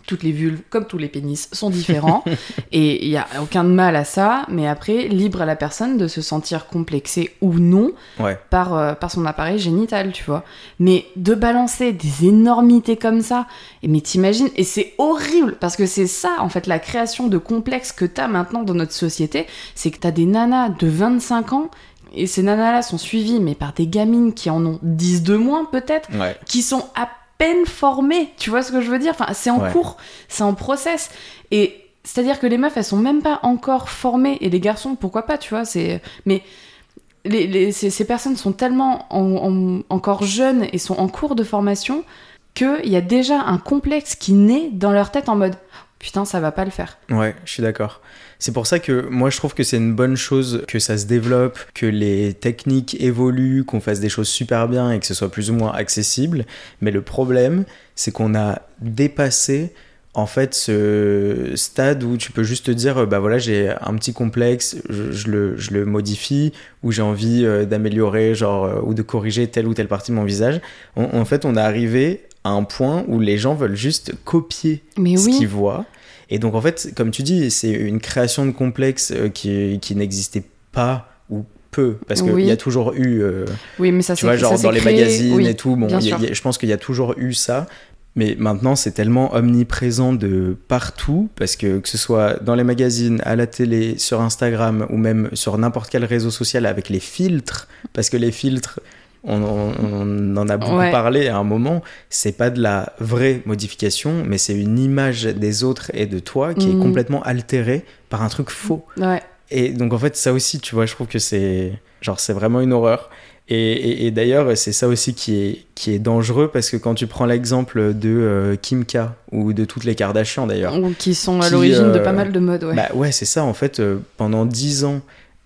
toutes les vulves, comme tous les pénis, sont différents. et il n'y a aucun mal à ça, mais après, libre à la personne de se sentir complexée ou non Ouais. par, euh, par son appareil génital, tu vois. Mais de balancer des énormités comme ça, et mais t'imagines, et c'est horrible, parce que c'est ça, en fait, la création de complexes que t'as maintenant dans notre société, c'est que t'as des nanas de 25 ans, et ces nanas-là sont suivies, mais par des gamines qui en ont 10 de moins, peut-être, Ouais. qui sont à peine formées, tu vois ce que je veux dire? Enfin, c'est en Ouais. cours, c'est en process, et c'est-à-dire que les meufs, elles sont même pas encore formées, et les garçons, pourquoi pas, tu vois C'est... Mais les, les- ces, ces personnes sont tellement en- en- encore jeunes et sont en cours de formation qu'il y a déjà un complexe qui naît dans leur tête en mode putain ça va pas le faire. Ouais, je suis d'accord. C'est pour ça que moi je trouve que c'est une bonne chose que ça se développe, que les techniques évoluent, qu'on fasse des choses super bien et que ce soit plus ou moins accessible. Mais le problème, c'est qu'on a dépassé en fait ce stade où tu peux juste te dire euh, bah voilà j'ai un petit complexe je, je le, je le modifie ou j'ai envie euh, d'améliorer genre euh, ou de corriger telle ou telle partie de mon visage en, en fait on est arrivé à un point où les gens veulent juste copier Mais ce oui, qu'ils voient. Et donc, en fait, comme tu dis, c'est une création de complexe euh, qui, qui n'existait pas ou peu, parce qu'il Oui. y a toujours eu, euh, oui mais ça tu vois, genre dans les créé, magazines oui. et tout, bon, y a- y a- je pense qu'il y a toujours eu ça. Mais maintenant, c'est tellement omniprésent de partout, parce que que ce soit dans les magazines, à la télé, sur Instagram, ou même sur n'importe quel réseau social avec les filtres, parce que les filtres, on, on- on en a beaucoup Ouais. parlé à un moment, c'est pas de la vraie modification, mais c'est une image des autres et de toi qui Mhm. est complètement altérée par un truc faux. Ouais. Et donc en fait ça aussi tu vois je trouve que c'est genre c'est vraiment une horreur et, et- et d'ailleurs c'est ça aussi qui est qui est dangereux parce que quand tu prends l'exemple de euh, Kim K ou de toutes les Kardashians d'ailleurs Qui sont à l'origine de euh, pas mal de modes, ouais. bah ouais c'est ça en fait euh, pendant dix ans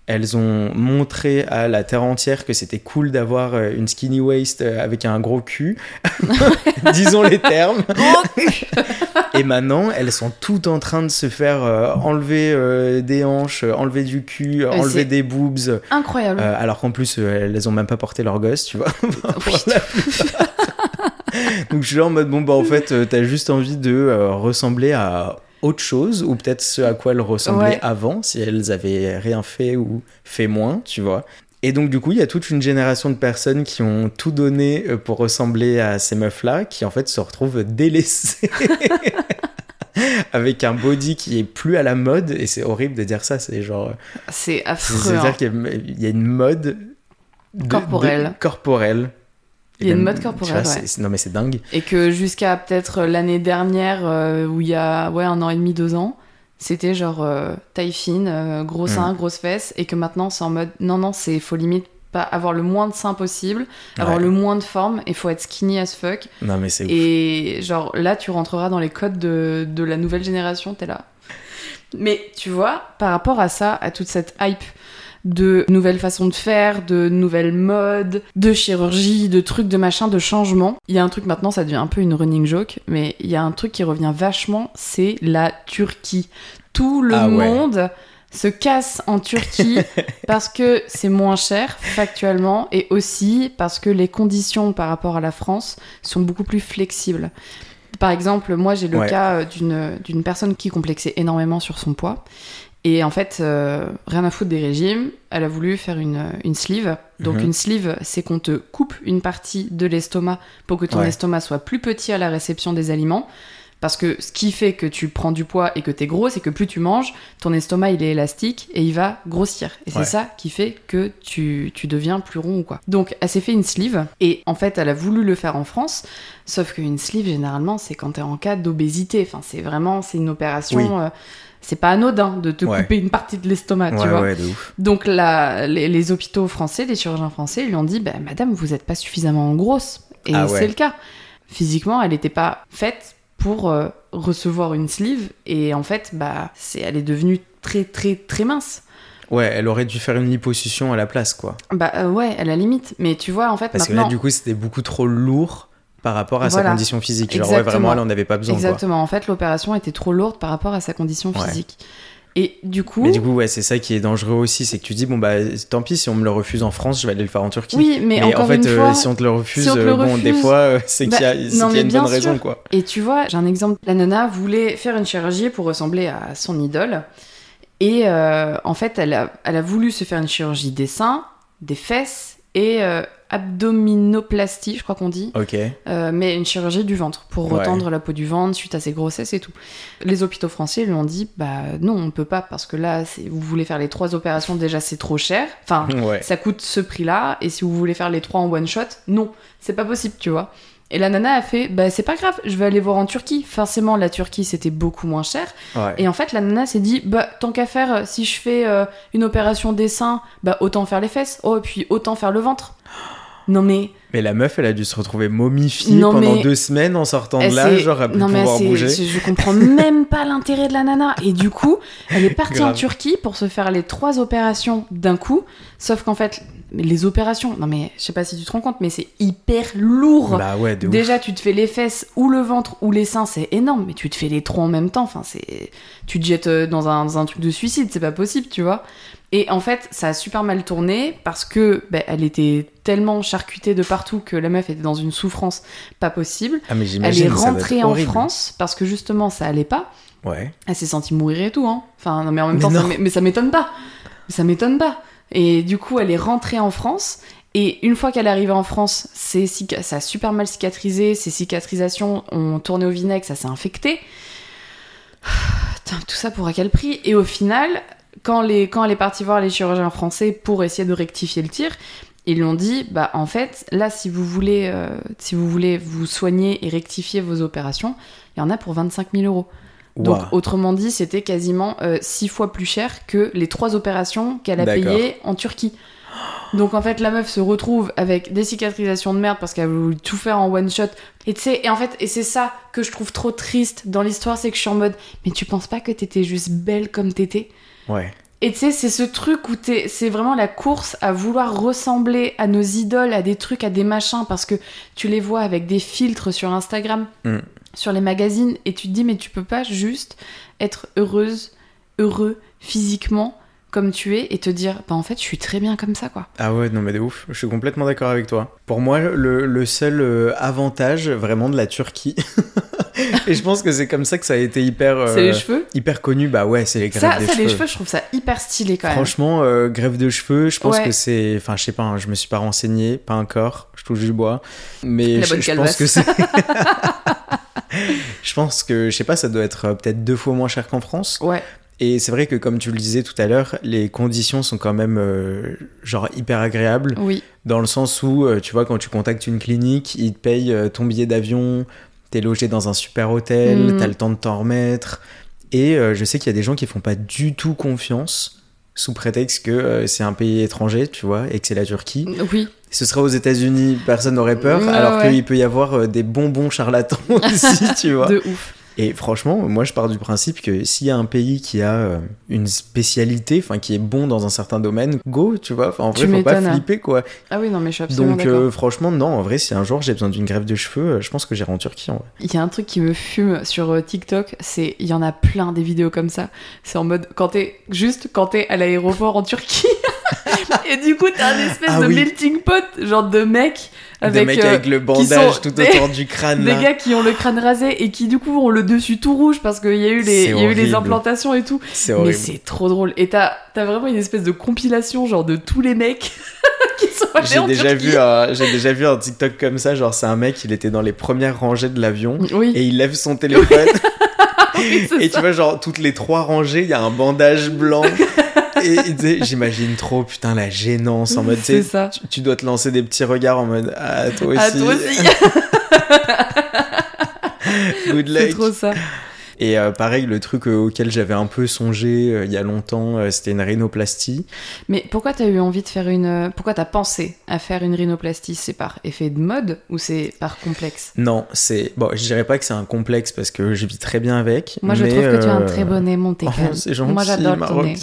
elles ont montré à la terre entière que c'était cool d'avoir euh, une skinny waist euh, avec un gros cul. Disons les termes. Et maintenant, elles sont toutes en train de se faire euh, enlever euh, des hanches, enlever du cul, euh, enlever des boobs, Incroyable. alors qu'en plus, elles ont même pas porté leur gosse, tu vois. Donc je suis là en mode, bon, bah en fait, t'as juste envie de ressembler à autre chose, ou peut-être ce à quoi elles ressemblaient Ouais. avant, si elles avaient rien fait ou fait moins, tu vois. Et donc du coup, il y a toute une génération de personnes qui ont tout donné euh, pour ressembler à ces meufs-là, qui en fait se retrouvent délaissées. Avec un body qui est plus à la mode, et c'est horrible de dire ça, c'est genre. C'est affreux. hein. C'est-à-dire qu'il y a- il y a une mode de- Corporelle. de- corporelle. Il y a une mode corporelle, vois, ouais. Non mais c'est dingue. Et que jusqu'à peut-être l'année dernière, euh, où il y a ouais, un an et demi, deux ans, c'était genre euh, taille fine, euh, gros sein, Mm. grosses fesses, et que maintenant c'est en mode non, non, c'est faut limite pas avoir le moins de seins possible, avoir Ouais. le moins de forme, et faut être skinny as fuck. Non mais c'est ouf. Et genre là, tu rentreras dans les codes de, de la nouvelle génération, t'es là. Mais tu vois, par rapport à ça, à toute cette hype de nouvelles façons de faire, de nouvelles modes, de chirurgie, de trucs, de machin, de changement. Il y a un truc maintenant, ça devient un peu une running joke, mais il y a un truc qui revient vachement, c'est la Turquie. Tout le Ah ouais. monde se casse en Turquie parce que c'est moins cher factuellement et aussi parce que les conditions par rapport à la France sont beaucoup plus flexibles. Par exemple, moi j'ai le Ouais. cas euh, d'une d'une personne qui complexait énormément sur son poids. Et en fait, euh, rien à foutre des régimes, elle a voulu faire une, une sleeve. Donc Mhm. une sleeve, c'est qu'on te coupe une partie de l'estomac pour que ton Ouais. estomac soit plus petit à la réception des aliments. Parce que ce qui fait que tu prends du poids et que t'es gros, c'est que plus tu manges, ton estomac il est élastique et il va grossir. Et c'est Ouais. ça qui fait que tu, tu deviens plus rond ou quoi. Donc elle s'est fait une sleeve et en fait elle a voulu le faire en France. Sauf qu'une sleeve généralement c'est quand t'es en cas d'obésité. Enfin c'est vraiment c'est une opération. Oui. euh, c'est pas anodin de te Ouais. couper une partie de l'estomac, tu vois. ouais, de ouf. Donc la, les, les hôpitaux français, les chirurgiens français lui ont dit bah, Madame, vous n'êtes pas suffisamment grosse. Et Ah c'est le cas. Physiquement, elle n'était pas faite pour euh, recevoir une sleeve. Et en fait, bah, c'est, elle est devenue très, très, très mince. Ouais, elle aurait dû faire une liposuction à la place, quoi. Bah euh, ouais, à la limite. Mais tu vois, en fait, Parce que là, du coup, c'était beaucoup trop lourd par rapport à Voilà. sa condition physique. Genre, ouais, Exactement. vraiment, elle en avait pas besoin, quoi. Exactement. En fait, l'opération était trop lourde par rapport à sa condition Ouais. physique. Et du coup. Mais du coup, ouais, c'est ça qui est dangereux aussi, c'est que tu dis, bon, bah, tant pis, si on me le refuse en France, je vais aller le faire en Turquie. Oui, mais, encore en fait, une euh, fois, si on te le refuse, si on te le euh, bon, des fois, euh, c'est Bah, qu'il y a, c'est non, y a une bonne raison, quoi. Et tu vois, j'ai un exemple. La nana voulait faire une chirurgie pour ressembler à son idole. Et euh, en fait, elle a, elle a voulu se faire une chirurgie des seins, des fesses et euh, abdominoplastie, je crois qu'on dit. Ok. Euh, mais une chirurgie du ventre pour Ouais. retendre la peau du ventre suite à ses grossesses et tout. Les hôpitaux français lui ont dit bah non, on peut pas parce que là, vous voulez faire les trois opérations, déjà c'est trop cher. Enfin, Ouais. ça coûte ce prix-là, et si vous voulez faire les trois en one shot, non, c'est pas possible, tu vois. Et la nana a fait, bah c'est pas grave, je vais aller voir en Turquie. Forcément, la Turquie c'était beaucoup moins cher. Ouais. Et en fait, la nana s'est dit, bah tant qu'à faire, euh, si je fais euh, une opération des seins, bah autant faire les fesses, oh, et puis autant faire le ventre. Non mais, Mais la meuf, elle a dû se retrouver momifiée Non, pendant mais- deux semaines en sortant elle de là, genre à plus non pouvoir bouger. je, comprends même pas l'intérêt de la nana. Et du coup, elle est partie en. Turquie pour se faire les trois opérations d'un coup. Sauf qu'en fait, les opérations, non mais je sais pas si tu te rends compte, mais c'est hyper lourd. Bah ouais, de ouf. Déjà, tu te fais les fesses ou le ventre ou les seins, c'est énorme, mais tu te fais les trois en même temps. Enfin, c'est, tu te jettes euh, dans un, dans un truc de suicide, c'est pas possible, tu vois. Et en fait, ça a super mal tourné parce que ben, elle était tellement charcutée de partout que la meuf était dans une souffrance pas possible. Ah, mais Elle est rentrée en horrible. France parce que justement ça allait pas. Ouais. Elle s'est sentie mourir et tout, hein. Enfin, non, mais en même Mais temps, ça mais ça m'étonne pas. Ça m'étonne pas. Et du coup, elle est rentrée en France. Et une fois qu'elle est arrivée en France, cica- ça a super mal cicatrisé. Ses cicatrisations ont tourné au vinaigre, ça s'est infecté. Putain, tout ça pour à quel prix? Et au final, quand, les, quand elle est partie voir les chirurgiens français pour essayer de rectifier le tir, ils lui ont dit, bah en fait, là, si vous voulez, euh, si vous voulez vous soigner et rectifier vos opérations, il y en a pour 25 000 euros. Donc, autrement dit, c'était quasiment euh, six fois plus cher que les trois opérations qu'elle a payées en Turquie. Donc, en fait, la meuf se retrouve avec des cicatrisations de merde parce qu'elle voulu tout faire en one shot. Et tu sais, et en fait, et c'est ça que je trouve trop triste dans l'histoire, c'est que je suis en mode, mais tu penses pas que t'étais juste belle comme t'étais? Ouais. et tu sais, c'est ce truc où c'est vraiment la course à vouloir ressembler à nos idoles, à des trucs, à des machins, parce que tu les vois avec des filtres sur Instagram, Mm. sur les magazines, et tu te dis, mais tu peux pas juste être heureuse, heureux physiquement comme tu es, et te dire, bah en fait, je suis très bien comme ça, quoi. Ah ouais, non mais de ouf, je suis complètement d'accord avec toi. Pour moi, le, le seul euh, avantage vraiment de la Turquie, et je pense que c'est comme ça que ça a été hyper, euh, les cheveux? hyper connu, bah ouais, c'est les greffes Ça, des ça cheveux. les cheveux, je trouve ça hyper stylé quand même. Franchement, euh, greffe de cheveux, je pense Ouais. que c'est. Enfin, je sais pas, hein, je me suis pas renseigné, pas encore, je touche du bois. Mais je, je pense que c'est. je pense que, je sais pas, ça doit être euh, peut-être deux fois moins cher qu'en France. Ouais, Et c'est vrai que, comme tu le disais tout à l'heure, les conditions sont quand même, euh, genre, hyper agréables. oui. Dans le sens où, euh, tu vois, quand tu contactes une clinique, ils te payent euh, ton billet d'avion, t'es logé dans un super hôtel, Mhm. t'as le temps de t'en remettre. Et je sais qu'il y a des gens qui font pas du tout confiance sous prétexte que c'est un pays étranger, tu vois, et que c'est la Turquie. Oui, Ce serait aux États-Unis, personne n'aurait peur, Ouais, alors ouais. qu'il peut y avoir des bonbons charlatans aussi, tu vois. de ouf. Et franchement, moi je pars du principe que s'il y a un pays qui a euh, une spécialité, enfin qui est bon dans un certain domaine, go, tu vois. Enfin, en Tu vrai, faut pas flipper quoi. Ah oui, non, mais je suis absolument Donc euh, franchement, non, en vrai, si un jour j'ai besoin d'une greffe de cheveux, euh, je pense que j'irai en Turquie en vrai. Il y a un truc qui me fume sur TikTok, c'est il y en a plein des vidéos comme ça. C'est en mode quand t'es juste quand t'es à l'aéroport en Turquie et du coup t'as un espèce Ah de oui. melting pot genre de mecs avec, des mecs euh, avec le bandage tout des- autour du crâne des là. gars qui ont le crâne rasé et qui du coup ont le dessus tout rouge parce qu'il y a eu les C'est il y a eu les horrible. implantations et tout. C'est Mais c'est trop drôle et t'as vraiment une espèce de compilation genre de tous les mecs qui sont allés J'ai déjà Turquie. vu un, j'ai déjà vu un TikTok comme ça, genre c'est un mec, il était dans les premières rangées de l'avion Oui. et il lève son téléphone Oui, et tu vois genre toutes les trois rangées, il y a un bandage blanc. Et tu sais, j'imagine trop, putain, la gênance en mode, C'est ça. tu, tu dois te lancer des petits regards en mode, ah, toi aussi, Ah toi aussi. good c'est luck. trop ça. Et euh, pareil, le truc euh, auquel j'avais un peu songé euh, il y a longtemps, euh, c'était une rhinoplastie. Mais pourquoi t'as eu envie de faire une. Pourquoi t'as pensé à faire une rhinoplastie? C'est par effet de mode ou c'est par complexe? Non, c'est. Bon, je dirais pas que c'est un complexe parce que je vis très bien avec. Moi je trouve que tu as un très bon nez, mon oh, Moi j'adore ton nez.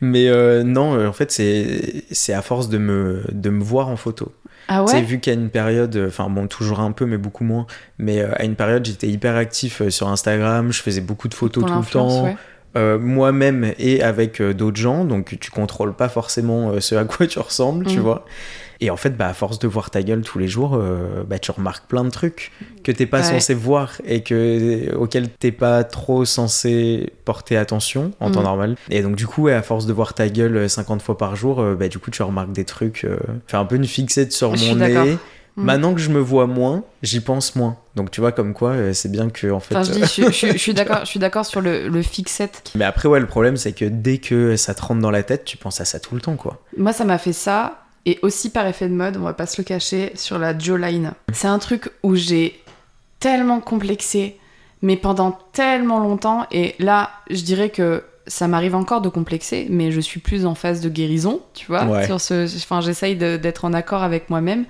Mais non, en fait, c'est c'est à force de me, de me voir en photo. Ah ouais vu qu'à une période, euh, enfin bon, toujours un peu, mais beaucoup moins, mais euh, à une période, j'étais hyper actif euh, sur Instagram, je faisais beaucoup de photos Pour tout le temps. ouais. Euh, moi-même et avec euh, d'autres gens, donc tu contrôles pas forcément euh, ce à quoi tu ressembles, tu Mm. vois. Et en fait, bah, à force de voir ta gueule tous les jours, euh, bah, tu remarques plein de trucs que t'es pas Ouais. censé voir et que, auxquels t'es pas trop censé porter attention en temps Mm. normal. Et donc, du coup, ouais, à force de voir ta gueule euh, 50 fois par jour, bah, du coup, tu remarques des trucs. euh, Fais un peu une fixette sur Je mon nez. Mm. Maintenant que je me vois moins, j'y pense moins. Donc, tu vois, comme quoi, euh, c'est bien que, en fait. Enfin, je, dis, je, suis- je suis- je suis d'accord, je suis d'accord sur le, le fixette. Mais après, ouais, le problème, c'est que dès que ça te rentre dans la tête, tu penses à ça tout le temps, quoi. Moi, ça m'a fait ça, et aussi par effet de mode, on va pas se le cacher, sur la jawline. C'est un truc où j'ai tellement complexé, mais pendant tellement longtemps, et là, je dirais que ça m'arrive encore de complexer, mais je suis plus en phase de guérison, tu vois. Ouais. Sur ce, enfin, j'essaye d'être en accord avec moi-même,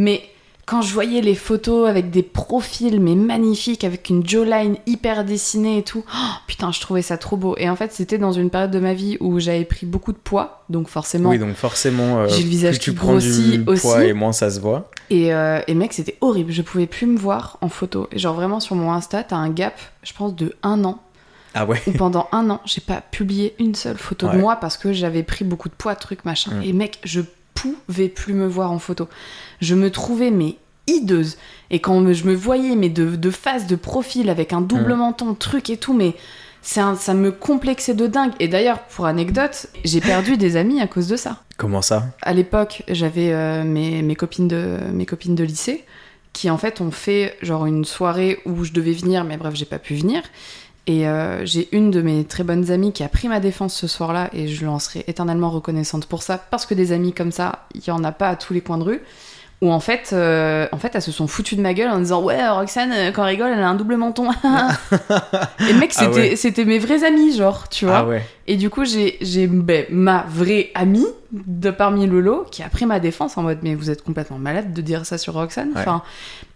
mais quand je voyais les photos avec des profils mais magnifiques, avec une jawline hyper dessinée et tout, oh, putain, je trouvais ça trop beau. Et en fait, c'était dans une période de ma vie où j'avais pris beaucoup de poids, donc forcément, Oui, donc forcément, euh, J'ai le visage plus tu qui prends du grossit poids aussi. et moins ça se voit. Et, euh, et mec, c'était horrible. Je pouvais plus me voir en photo. Et genre vraiment sur mon Insta, t'as un gap, je pense, de un an. Ah ouais Où pendant un an, j'ai pas publié une seule photo Ouais. de moi parce que j'avais pris beaucoup de poids, trucs, machin. Mm. Et mec, je pouvais plus me voir en photo. Je me trouvais, mais hideuse. Et quand je me voyais, mais de, de face, de profil, avec un double Mm. menton, truc et tout, mais c'est un- ça me complexait de dingue. Et d'ailleurs, pour anecdote, j'ai perdu des amis à cause de ça. Comment ça? À l'époque, j'avais euh, mes, mes, copines de, mes copines de lycée qui, en fait, ont fait genre une soirée où je devais venir, mais bref, j'ai pas pu venir. Et euh, j'ai une de mes très bonnes amies qui a pris ma défense ce soir-là et je lui en serai éternellement reconnaissante pour ça parce que des amis comme ça, il y en a pas à tous les coins de rue. Où en fait, euh, en fait, elles se sont foutues de ma gueule en disant ouais Roxane euh, quand elle rigole, elle a un double menton. et mec, Ah c'était ouais. c'était mes vrais amis genre, tu vois. Ah ouais. Et du coup, j'ai j'ai, ben, ma vraie amie de parmi le lot qui a pris ma défense en mode mais vous êtes complètement malade de dire ça sur Roxane. Ouais. Enfin,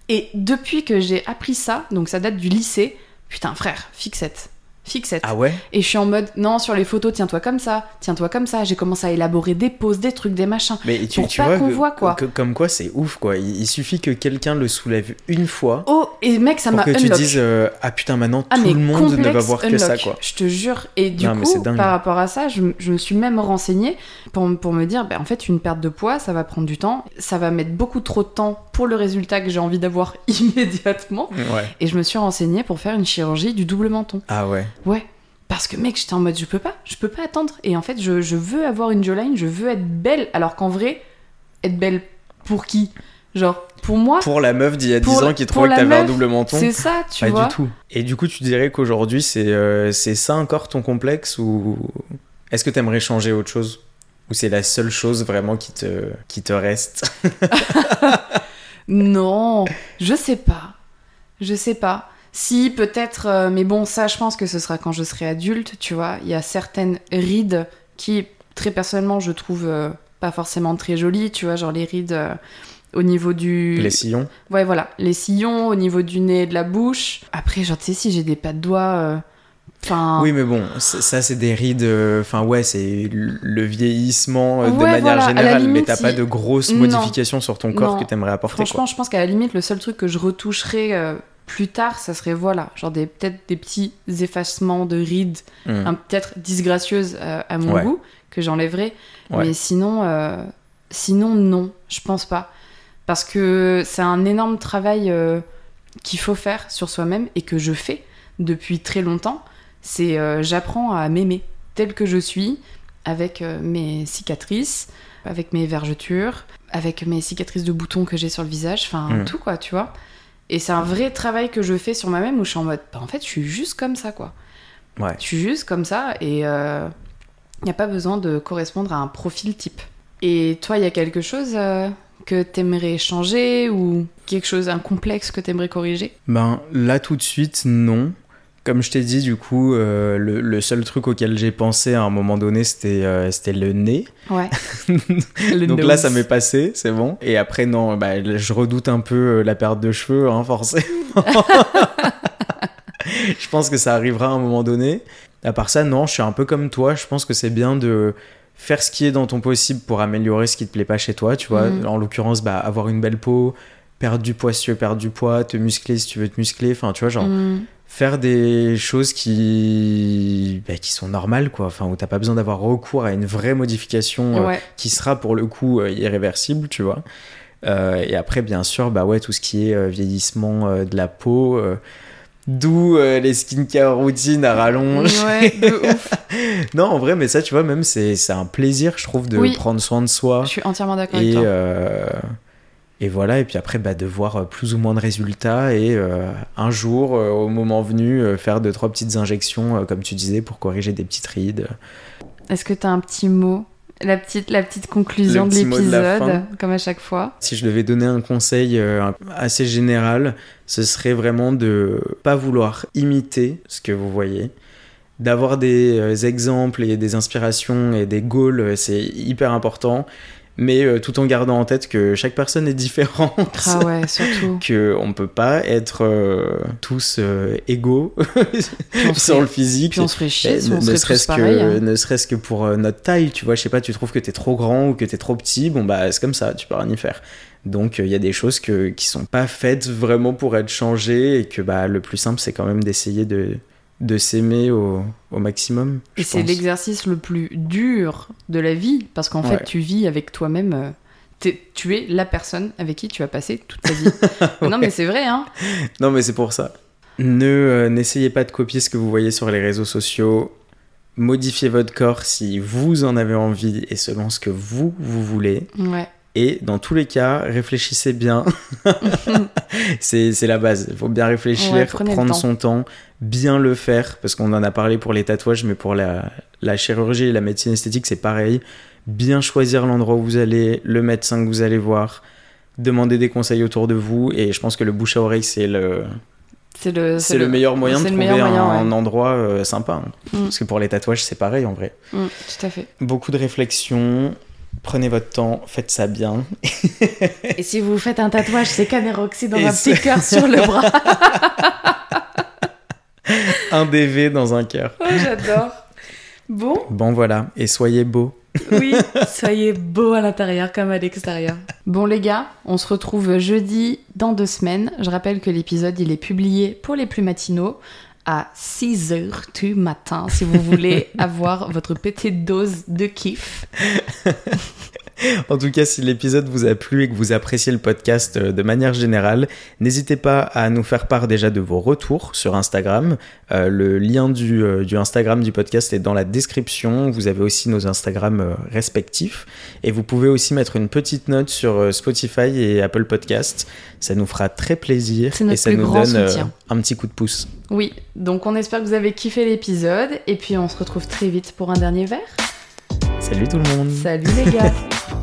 et depuis que j'ai appris ça, donc ça date du lycée, putain frère, fixette. Fixette. Ah ouais Et je suis en mode, non, sur les photos, tiens-toi comme ça, tiens-toi comme ça. J'ai commencé à élaborer des poses, des trucs, des machins. Mais tu, Pour tu pas vois, qu'on voit, quoi. que- comme quoi c'est ouf quoi. Il, il suffit que quelqu'un le soulève une fois Oh, et mec, ça m'a que tu dises euh, ah putain maintenant Ah, tout le monde ne va voir que ça quoi. Je te jure. Et du Non, coup, par rapport à ça, je, je me suis même renseignée pour, pour me dire, bah, en fait, une perte de poids, ça va prendre du temps. Ça va mettre beaucoup trop de temps pour le résultat que j'ai envie d'avoir immédiatement. Ouais. Et je me suis renseignée pour faire une chirurgie du double menton. Ah ouais. Ouais. Parce que mec, j'étais en mode, je peux pas, je peux pas attendre. Et en fait, je, je veux avoir une jawline, je veux être belle. Alors qu'en vrai, être belle pour qui? Genre, pour moi, Pour la meuf d'il y a 10 Pour- ans qui trouvait que t'avais un double menton. c'est ça, tu Pas vois. du tout. Et du coup, tu dirais qu'aujourd'hui, c'est euh, c'est ça encore ton complexe ou est-ce que t'aimerais changer autre chose? Ou c'est la seule chose vraiment qui te, qui te reste? Non, je sais pas. Je sais pas. Si, peut-être, euh, mais bon, ça, je pense que ce sera quand je serai adulte, tu vois. Il y a certaines rides qui, très personnellement, je trouve euh, pas forcément très jolies, tu vois, genre les rides euh, au niveau du. Les sillons Ouais, voilà, les sillons, au niveau du nez et de la bouche. Après, genre, tu sais, si j'ai des pas de doigts. Enfin. Oui, mais bon, ça, c'est des rides. Enfin, ouais, c'est le vieillissement de manière voilà, générale, mais t'as si- pas de grosses Non. modifications sur ton corps Non. que t'aimerais apporter. Franchement, je pense qu'à la limite, le seul truc que je retoucherais plus tard, ça serait, voilà, genre des peut-être des petits effacements de rides, un- peut-être disgracieuses euh, à mon Ouais. goût, que j'enlèverais. Ouais. Mais sinon, euh, sinon, non, je pense pas. Parce que c'est un énorme travail euh, qu'il faut faire sur soi-même et que je fais depuis très longtemps. C'est j'apprends à m'aimer tel que je suis, avec mes cicatrices, avec mes vergetures, avec mes cicatrices de boutons que j'ai sur le visage, enfin Mm. tout quoi, tu vois. Et c'est un vrai travail que je fais sur moi-même où je suis en mode, bah, en fait, je suis juste comme ça quoi. Ouais. Je suis juste comme ça et il n'y a pas besoin de correspondre à un profil type. Et toi, il y a quelque chose euh, que t'aimerais changer ou quelque chose, un complexe que t'aimerais corriger? Ben là tout de suite non. Comme je t'ai dit, du coup, euh, le, le seul truc auquel j'ai pensé à un moment donné, c'était euh, c'était le nez. Ouais. Le Donc là, ça m'est passé, c'est bon. Et après, non, bah, je redoute un peu euh, la perte de cheveux, hein, forcément. je pense que ça arrivera à un moment donné. À part ça, non, je suis un peu comme toi. Je pense que c'est bien de faire ce qui est dans ton possible pour améliorer ce qui te plaît pas chez toi, tu vois. Mhm. En l'occurrence, bah, avoir une belle peau, perdre du poids si tu veux perdre du poids, te muscler si tu veux te muscler. Enfin, tu vois, genre, Mm. Faire des choses qui, bah, qui sont normales, quoi. Enfin, où t'as pas besoin d'avoir recours à une vraie modification euh, qui sera pour le coup euh, irréversible, tu vois. Euh, et après, bien sûr, bah ouais, tout ce qui est vieillissement de la peau, d'où euh, les skincare routines à rallonge. Ouais, de ouf. non, en vrai, mais ça, tu vois, même c'est un plaisir, je trouve, de Oui. prendre soin de soi. Je suis entièrement d'accord avec toi. euh, et voilà, et puis après, bah, de voir euh, plus ou moins de résultats et euh, un jour, euh, au moment venu, euh, faire deux, trois petites injections, comme tu disais, pour corriger des petites rides. Est-ce que t'as un petit mot la petite, la petite conclusion Le de l'épisode, comme à chaque fois? Si je devais donner un conseil assez général, ce serait vraiment de pas vouloir imiter ce que vous voyez, d'avoir des exemples et des inspirations et des goals, c'est hyper important, mais euh, tout en gardant en tête que chaque personne est différente. Ah ouais, surtout. que on peut pas être euh, tous euh, égaux sur le physique. Puis on se ferait chier si on ne serait serait-ce que, hein. ne serait-ce que pour notre taille, tu vois, je sais pas, tu trouves que t'es trop grand ou que t'es trop petit, bon bah c'est comme ça, tu peux rien y faire. Donc il y a des choses que, qui sont pas faites vraiment pour être changées et que bah le plus simple c'est quand même d'essayer de, de s'aimer au, au maximum. Et c'est l'exercice le plus dur de la vie, parce qu'en Ouais. fait, tu vis avec toi-même. euh, tu es la personne avec qui tu vas passer toute ta vie. Non, mais c'est vrai, hein. Non, mais c'est pour ça. Ne euh, n'essayez pas de copier ce que vous voyez sur les réseaux sociaux. Modifiez votre corps si vous en avez envie et selon ce que vous vous voulez. Ouais. Et dans tous les cas, réfléchissez bien. c'est la base. Il faut bien réfléchir, Ouais, prendre temps. son temps, bien le faire, parce qu'on en a parlé pour les tatouages, mais pour la, la chirurgie et la médecine esthétique, c'est pareil. Bien choisir l'endroit où vous allez, le médecin que vous allez voir, demander des conseils autour de vous, et je pense que le bouche à oreille, c'est le, C'est le, c'est le meilleur moyen de trouver moyen, un ouais. endroit euh, sympa. hein. Mm. Parce que pour les tatouages, c'est pareil en vrai. Mm, tout à fait. Beaucoup de réflexion, prenez votre temps, faites ça bien. Et si vous faites un tatouage, c'est Caneroxy dans Et un petit cœur sur le bras. un DV dans un cœur. Oh, j'adore. Bon, Bon voilà, et soyez beaux. oui, soyez beaux à l'intérieur comme à l'extérieur. Bon les gars, on se retrouve jeudi dans deux semaines. Je rappelle que l'épisode il est publié pour les plus matinaux à 6h du matin si vous voulez avoir votre petite dose de kiff. En tout cas, si l'épisode vous a plu et que vous appréciez le podcast euh, de manière générale, n'hésitez pas à nous faire part déjà de vos retours sur Instagram. Euh, le lien du, euh, du Instagram du podcast est dans la description. Vous avez aussi nos Instagram euh, respectifs. Et vous pouvez aussi mettre une petite note sur Spotify et Apple Podcast. Ça nous fera très plaisir et ça nous donne un petit coup de pouce. Oui, donc on espère que vous avez kiffé l'épisode et puis on se retrouve très vite pour un dernier verre. Salut tout le monde Salut les gars